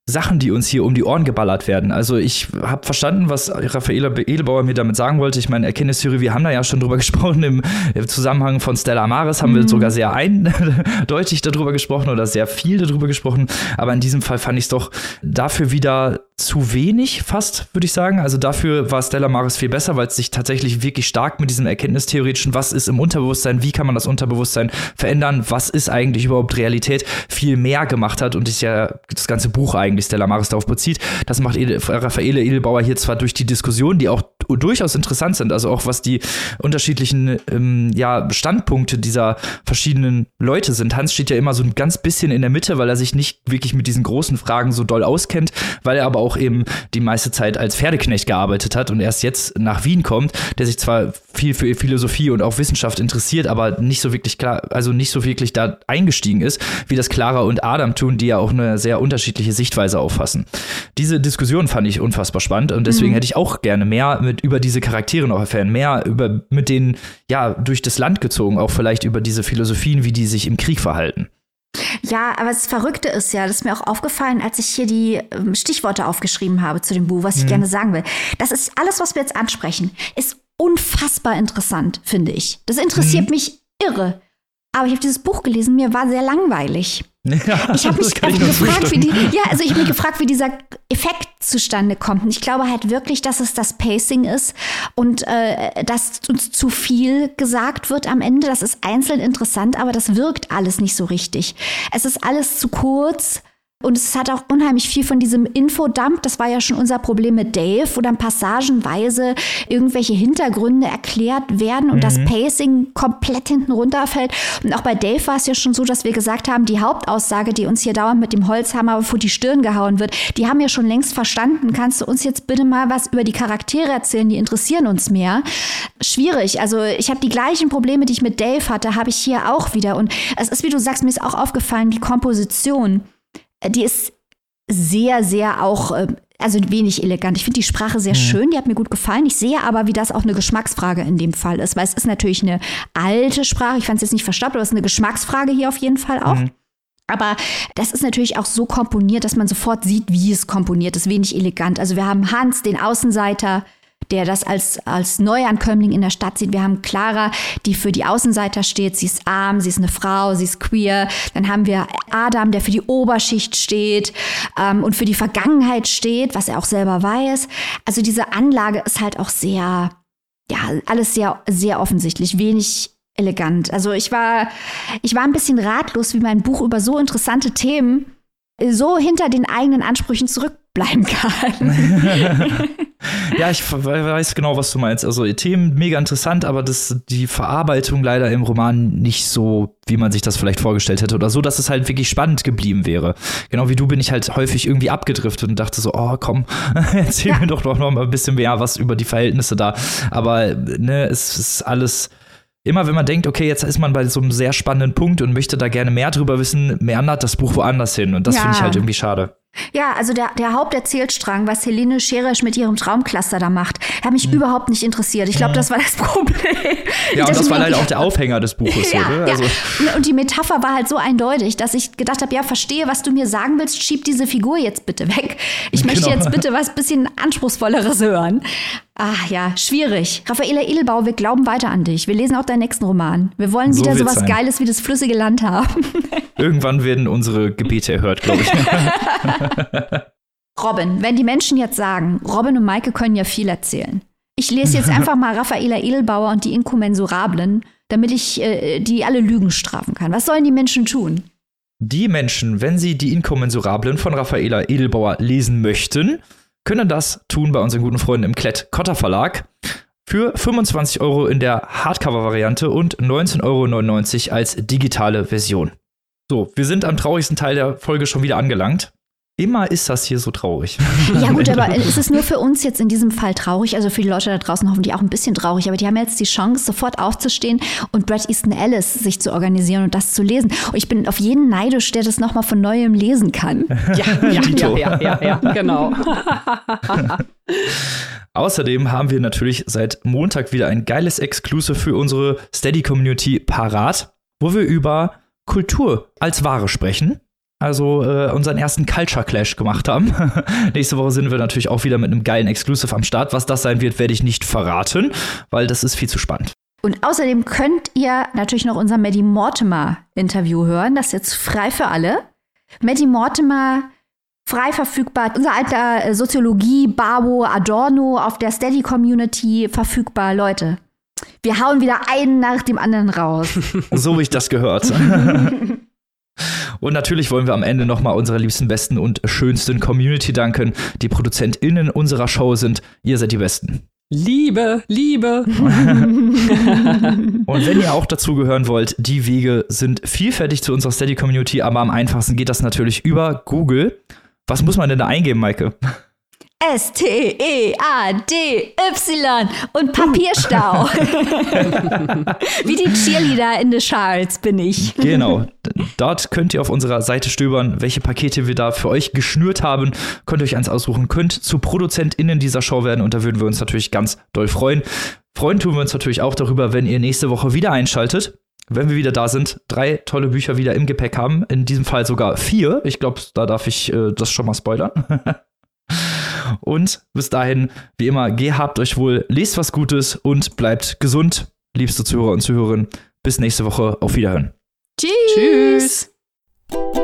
Speaker 1: Sachen, die uns hier um die Ohren geballert werden. Also ich habe verstanden, was Raffaela Edelbauer mir damit sagen wollte. Ich meine, Erkenntnistheorie, wir haben da ja schon drüber *laughs* gesprochen im, Zusammenhang von Stella Maris, haben mhm. wir sogar sehr eindeutig *laughs* darüber gesprochen oder sehr viel darüber gesprochen. Aber in diesem Fall fand ich es doch dafür wieder zu wenig, fast, würde ich sagen. Also dafür war Stella Maris viel besser, weil es sich tatsächlich wirklich stark mit diesem Erkenntnistheoretischen, was ist im Unterbewusstsein, wie kann man das Unterbewusstsein verändern, was ist eigentlich überhaupt Realität, viel mehr gemacht hat und ist ja das ganze Buch eigentlich Stella Maris darauf bezieht. Das macht Raffaele Edelbauer hier zwar durch die Diskussion, die auch durchaus interessant sind. Also auch was die unterschiedlichen ähm, ja, Standpunkte dieser verschiedenen Leute sind. Hans steht ja immer so ein ganz bisschen in der Mitte, weil er sich nicht wirklich mit diesen großen Fragen so doll auskennt, weil er aber auch eben die meiste Zeit als Pferdeknecht gearbeitet hat und erst jetzt nach Wien kommt, der sich zwar viel für Philosophie und auch Wissenschaft interessiert, aber nicht so wirklich klar, also nicht so wirklich da eingestiegen ist, wie das Clara und Adam tun, die ja auch eine sehr unterschiedliche Sichtweise auffassen. Diese Diskussion fand ich unfassbar spannend und deswegen mhm. hätte ich auch gerne mehr mit über diese Charaktere noch erfahren, mehr über mit denen ja durch das Land gezogen, auch vielleicht über diese Philosophien, wie die sich im Krieg verhalten.
Speaker 2: Ja, aber das Verrückte ist ja, das ist mir auch aufgefallen, als ich hier die ähm, Stichworte aufgeschrieben habe zu dem Buch, was ich mhm. gerne sagen will. Das ist alles, was wir jetzt ansprechen, ist unfassbar interessant, finde ich. Das interessiert mhm. mich irre. Aber ich habe dieses Buch gelesen, mir war sehr langweilig. Ja, *laughs* ich habe mich also gefragt, wie die, ja, also ich habe mich *laughs* gefragt, wie dieser Effekt zustande kommt. Und ich glaube halt wirklich, dass es das Pacing ist und äh, dass uns zu viel gesagt wird am Ende. Das ist einzeln interessant, aber das wirkt alles nicht so richtig. Es ist alles zu kurz. Und es hat auch unheimlich viel von diesem Infodump, das war ja schon unser Problem mit Dave, wo dann passagenweise irgendwelche Hintergründe erklärt werden und mhm. das Pacing komplett hinten runterfällt. Und auch bei Dave war es ja schon so, dass wir gesagt haben, die Hauptaussage, die uns hier dauernd mit dem Holzhammer vor die Stirn gehauen wird, die haben wir schon längst verstanden. Kannst du uns jetzt bitte mal was über die Charaktere erzählen? Die interessieren uns mehr. Schwierig. Also ich habe die gleichen Probleme, die ich mit Dave hatte, habe ich hier auch wieder. Und es ist, wie du sagst, mir ist auch aufgefallen, die Komposition die ist sehr, sehr auch, äh, also wenig elegant. Ich finde die Sprache sehr mhm. schön, die hat mir gut gefallen. Ich sehe aber, wie das auch eine Geschmacksfrage in dem Fall ist, weil es ist natürlich eine alte Sprache. Ich fand es jetzt nicht verstaubt, aber es ist eine Geschmacksfrage hier auf jeden Fall auch. Mhm. Aber das ist natürlich auch so komponiert, dass man sofort sieht, wie es komponiert ist. Wenig elegant. Also wir haben Hans, den Außenseiter, der das als, als Neuankömmling in der Stadt sieht. Wir haben Clara, die für die Außenseiter steht. Sie ist arm, sie ist eine Frau, sie ist queer. Dann haben wir Adam, der für die Oberschicht steht ähm, und für die Vergangenheit steht, was er auch selber weiß. Also diese Anlage ist halt auch sehr, ja, alles sehr, sehr offensichtlich, wenig elegant. Also ich war, ich war ein bisschen ratlos, wie mein Buch über so interessante Themen so hinter den eigenen Ansprüchen zurückbleiben kann. *laughs*
Speaker 1: ja, ich weiß genau, was du meinst. Also Themen mega interessant, aber das, die Verarbeitung leider im Roman nicht so, wie man sich das vielleicht vorgestellt hätte oder so, dass es halt wirklich spannend geblieben wäre. Genau wie du bin ich halt häufig irgendwie abgedriftet und dachte so, oh komm, *laughs* erzähl ja. mir doch noch mal ein bisschen mehr was über die Verhältnisse da. Aber ne, es ist alles immer wenn man denkt, okay, jetzt ist man bei so einem sehr spannenden Punkt und möchte da gerne mehr drüber wissen, meandert das Buch woanders hin. Und das ja. finde ich halt irgendwie schade.
Speaker 2: Ja, also der, der Haupterzählstrang, was Helene Scheresch mit ihrem Traumcluster da macht, hat mich mhm. überhaupt nicht interessiert. Ich glaube, das war das Problem.
Speaker 1: Ja, und das war leider *laughs* auch der Aufhänger des Buches. ja, so, ne? also.
Speaker 2: ja. Und die Metapher war halt so eindeutig, dass ich gedacht habe, ja, verstehe, was du mir sagen willst, schieb diese Figur jetzt bitte weg. Ich *laughs* möchte genau. jetzt bitte was bisschen anspruchsvolleres hören. Ach ja, schwierig. Raffaela Edelbau, wir glauben weiter an dich. Wir lesen auch deinen nächsten Roman. Wir wollen so wieder sowas sein. Geiles wie das flüssige Land haben. *laughs*
Speaker 1: Irgendwann werden unsere Gebete erhört, glaube ich. *laughs*
Speaker 2: Robin, wenn die Menschen jetzt sagen, Robin und Maike können ja viel erzählen. Ich lese jetzt einfach mal Raffaela Edelbauer und die Inkommensurablen, damit ich äh, die alle Lügen strafen kann. Was sollen die Menschen tun?
Speaker 1: Die Menschen, wenn sie die Inkommensurablen von Raffaela Edelbauer lesen möchten, können das tun bei unseren guten Freunden im Klett-Cotta Verlag für 25 Euro in der Hardcover-Variante und 19,99 Euro als digitale Version. So, wir sind am traurigsten Teil der Folge schon wieder angelangt. Immer ist das hier so traurig.
Speaker 2: Ja gut, *laughs* aber ist es nur für uns jetzt in diesem Fall traurig, also für die Leute da draußen hoffentlich auch ein bisschen traurig, aber die haben jetzt die Chance, sofort aufzustehen und Brad Easton Ellis sich zu organisieren und das zu lesen. Und ich bin auf jeden neidisch, der das nochmal von Neuem lesen kann.
Speaker 3: Ja, ja, ja, ja, ja, ja, genau. *laughs*
Speaker 1: Außerdem haben wir natürlich seit Montag wieder ein geiles Exclusive für unsere Steady-Community parat, wo wir über Kultur als Ware sprechen also äh, unseren ersten Culture Clash gemacht haben. *laughs* Nächste Woche sind wir natürlich auch wieder mit einem geilen Exclusive am Start. Was das sein wird, werde ich nicht verraten, weil das ist viel zu spannend.
Speaker 2: Und außerdem könnt ihr natürlich noch unser Maddie Mortimer Interview hören. Das ist jetzt frei für alle. Maddie Mortimer frei verfügbar. Unser alter äh, Soziologie, Babo, Adorno auf der Steady Community verfügbar. Leute, wir hauen wieder einen nach dem anderen raus. *laughs*
Speaker 1: so wie ich das gehört. *laughs* Und natürlich wollen wir am Ende nochmal unserer liebsten, besten und schönsten Community danken. Die ProduzentInnen unserer Show sind, ihr seid die Besten.
Speaker 3: Liebe, Liebe. *laughs*
Speaker 1: Und wenn ihr auch dazu gehören wollt, die Wege sind vielfältig zu unserer Steady Community, aber am einfachsten geht das natürlich über Google. Was muss man denn da eingeben, Maike?
Speaker 2: S-T-E-A-D-Y und Papierstau. *laughs* Wie die Cheerleader in the Charles bin ich.
Speaker 1: Genau. Dort könnt ihr auf unserer Seite stöbern, welche Pakete wir da für euch geschnürt haben. Könnt ihr euch eins aussuchen, könnt zu ProduzentInnen dieser Show werden und da würden wir uns natürlich ganz doll freuen. Freuen tun wir uns natürlich auch darüber, wenn ihr nächste Woche wieder einschaltet wenn wir wieder da sind, drei tolle Bücher wieder im Gepäck haben. In diesem Fall sogar vier. Ich glaube, da darf ich äh, das schon mal spoilern. *laughs* Und bis dahin, wie immer, gehabt euch wohl, lest was Gutes und bleibt gesund, liebste Zuhörer und Zuhörerinnen. Bis nächste Woche. Auf Wiederhören.
Speaker 2: Tschüss. Tschüss.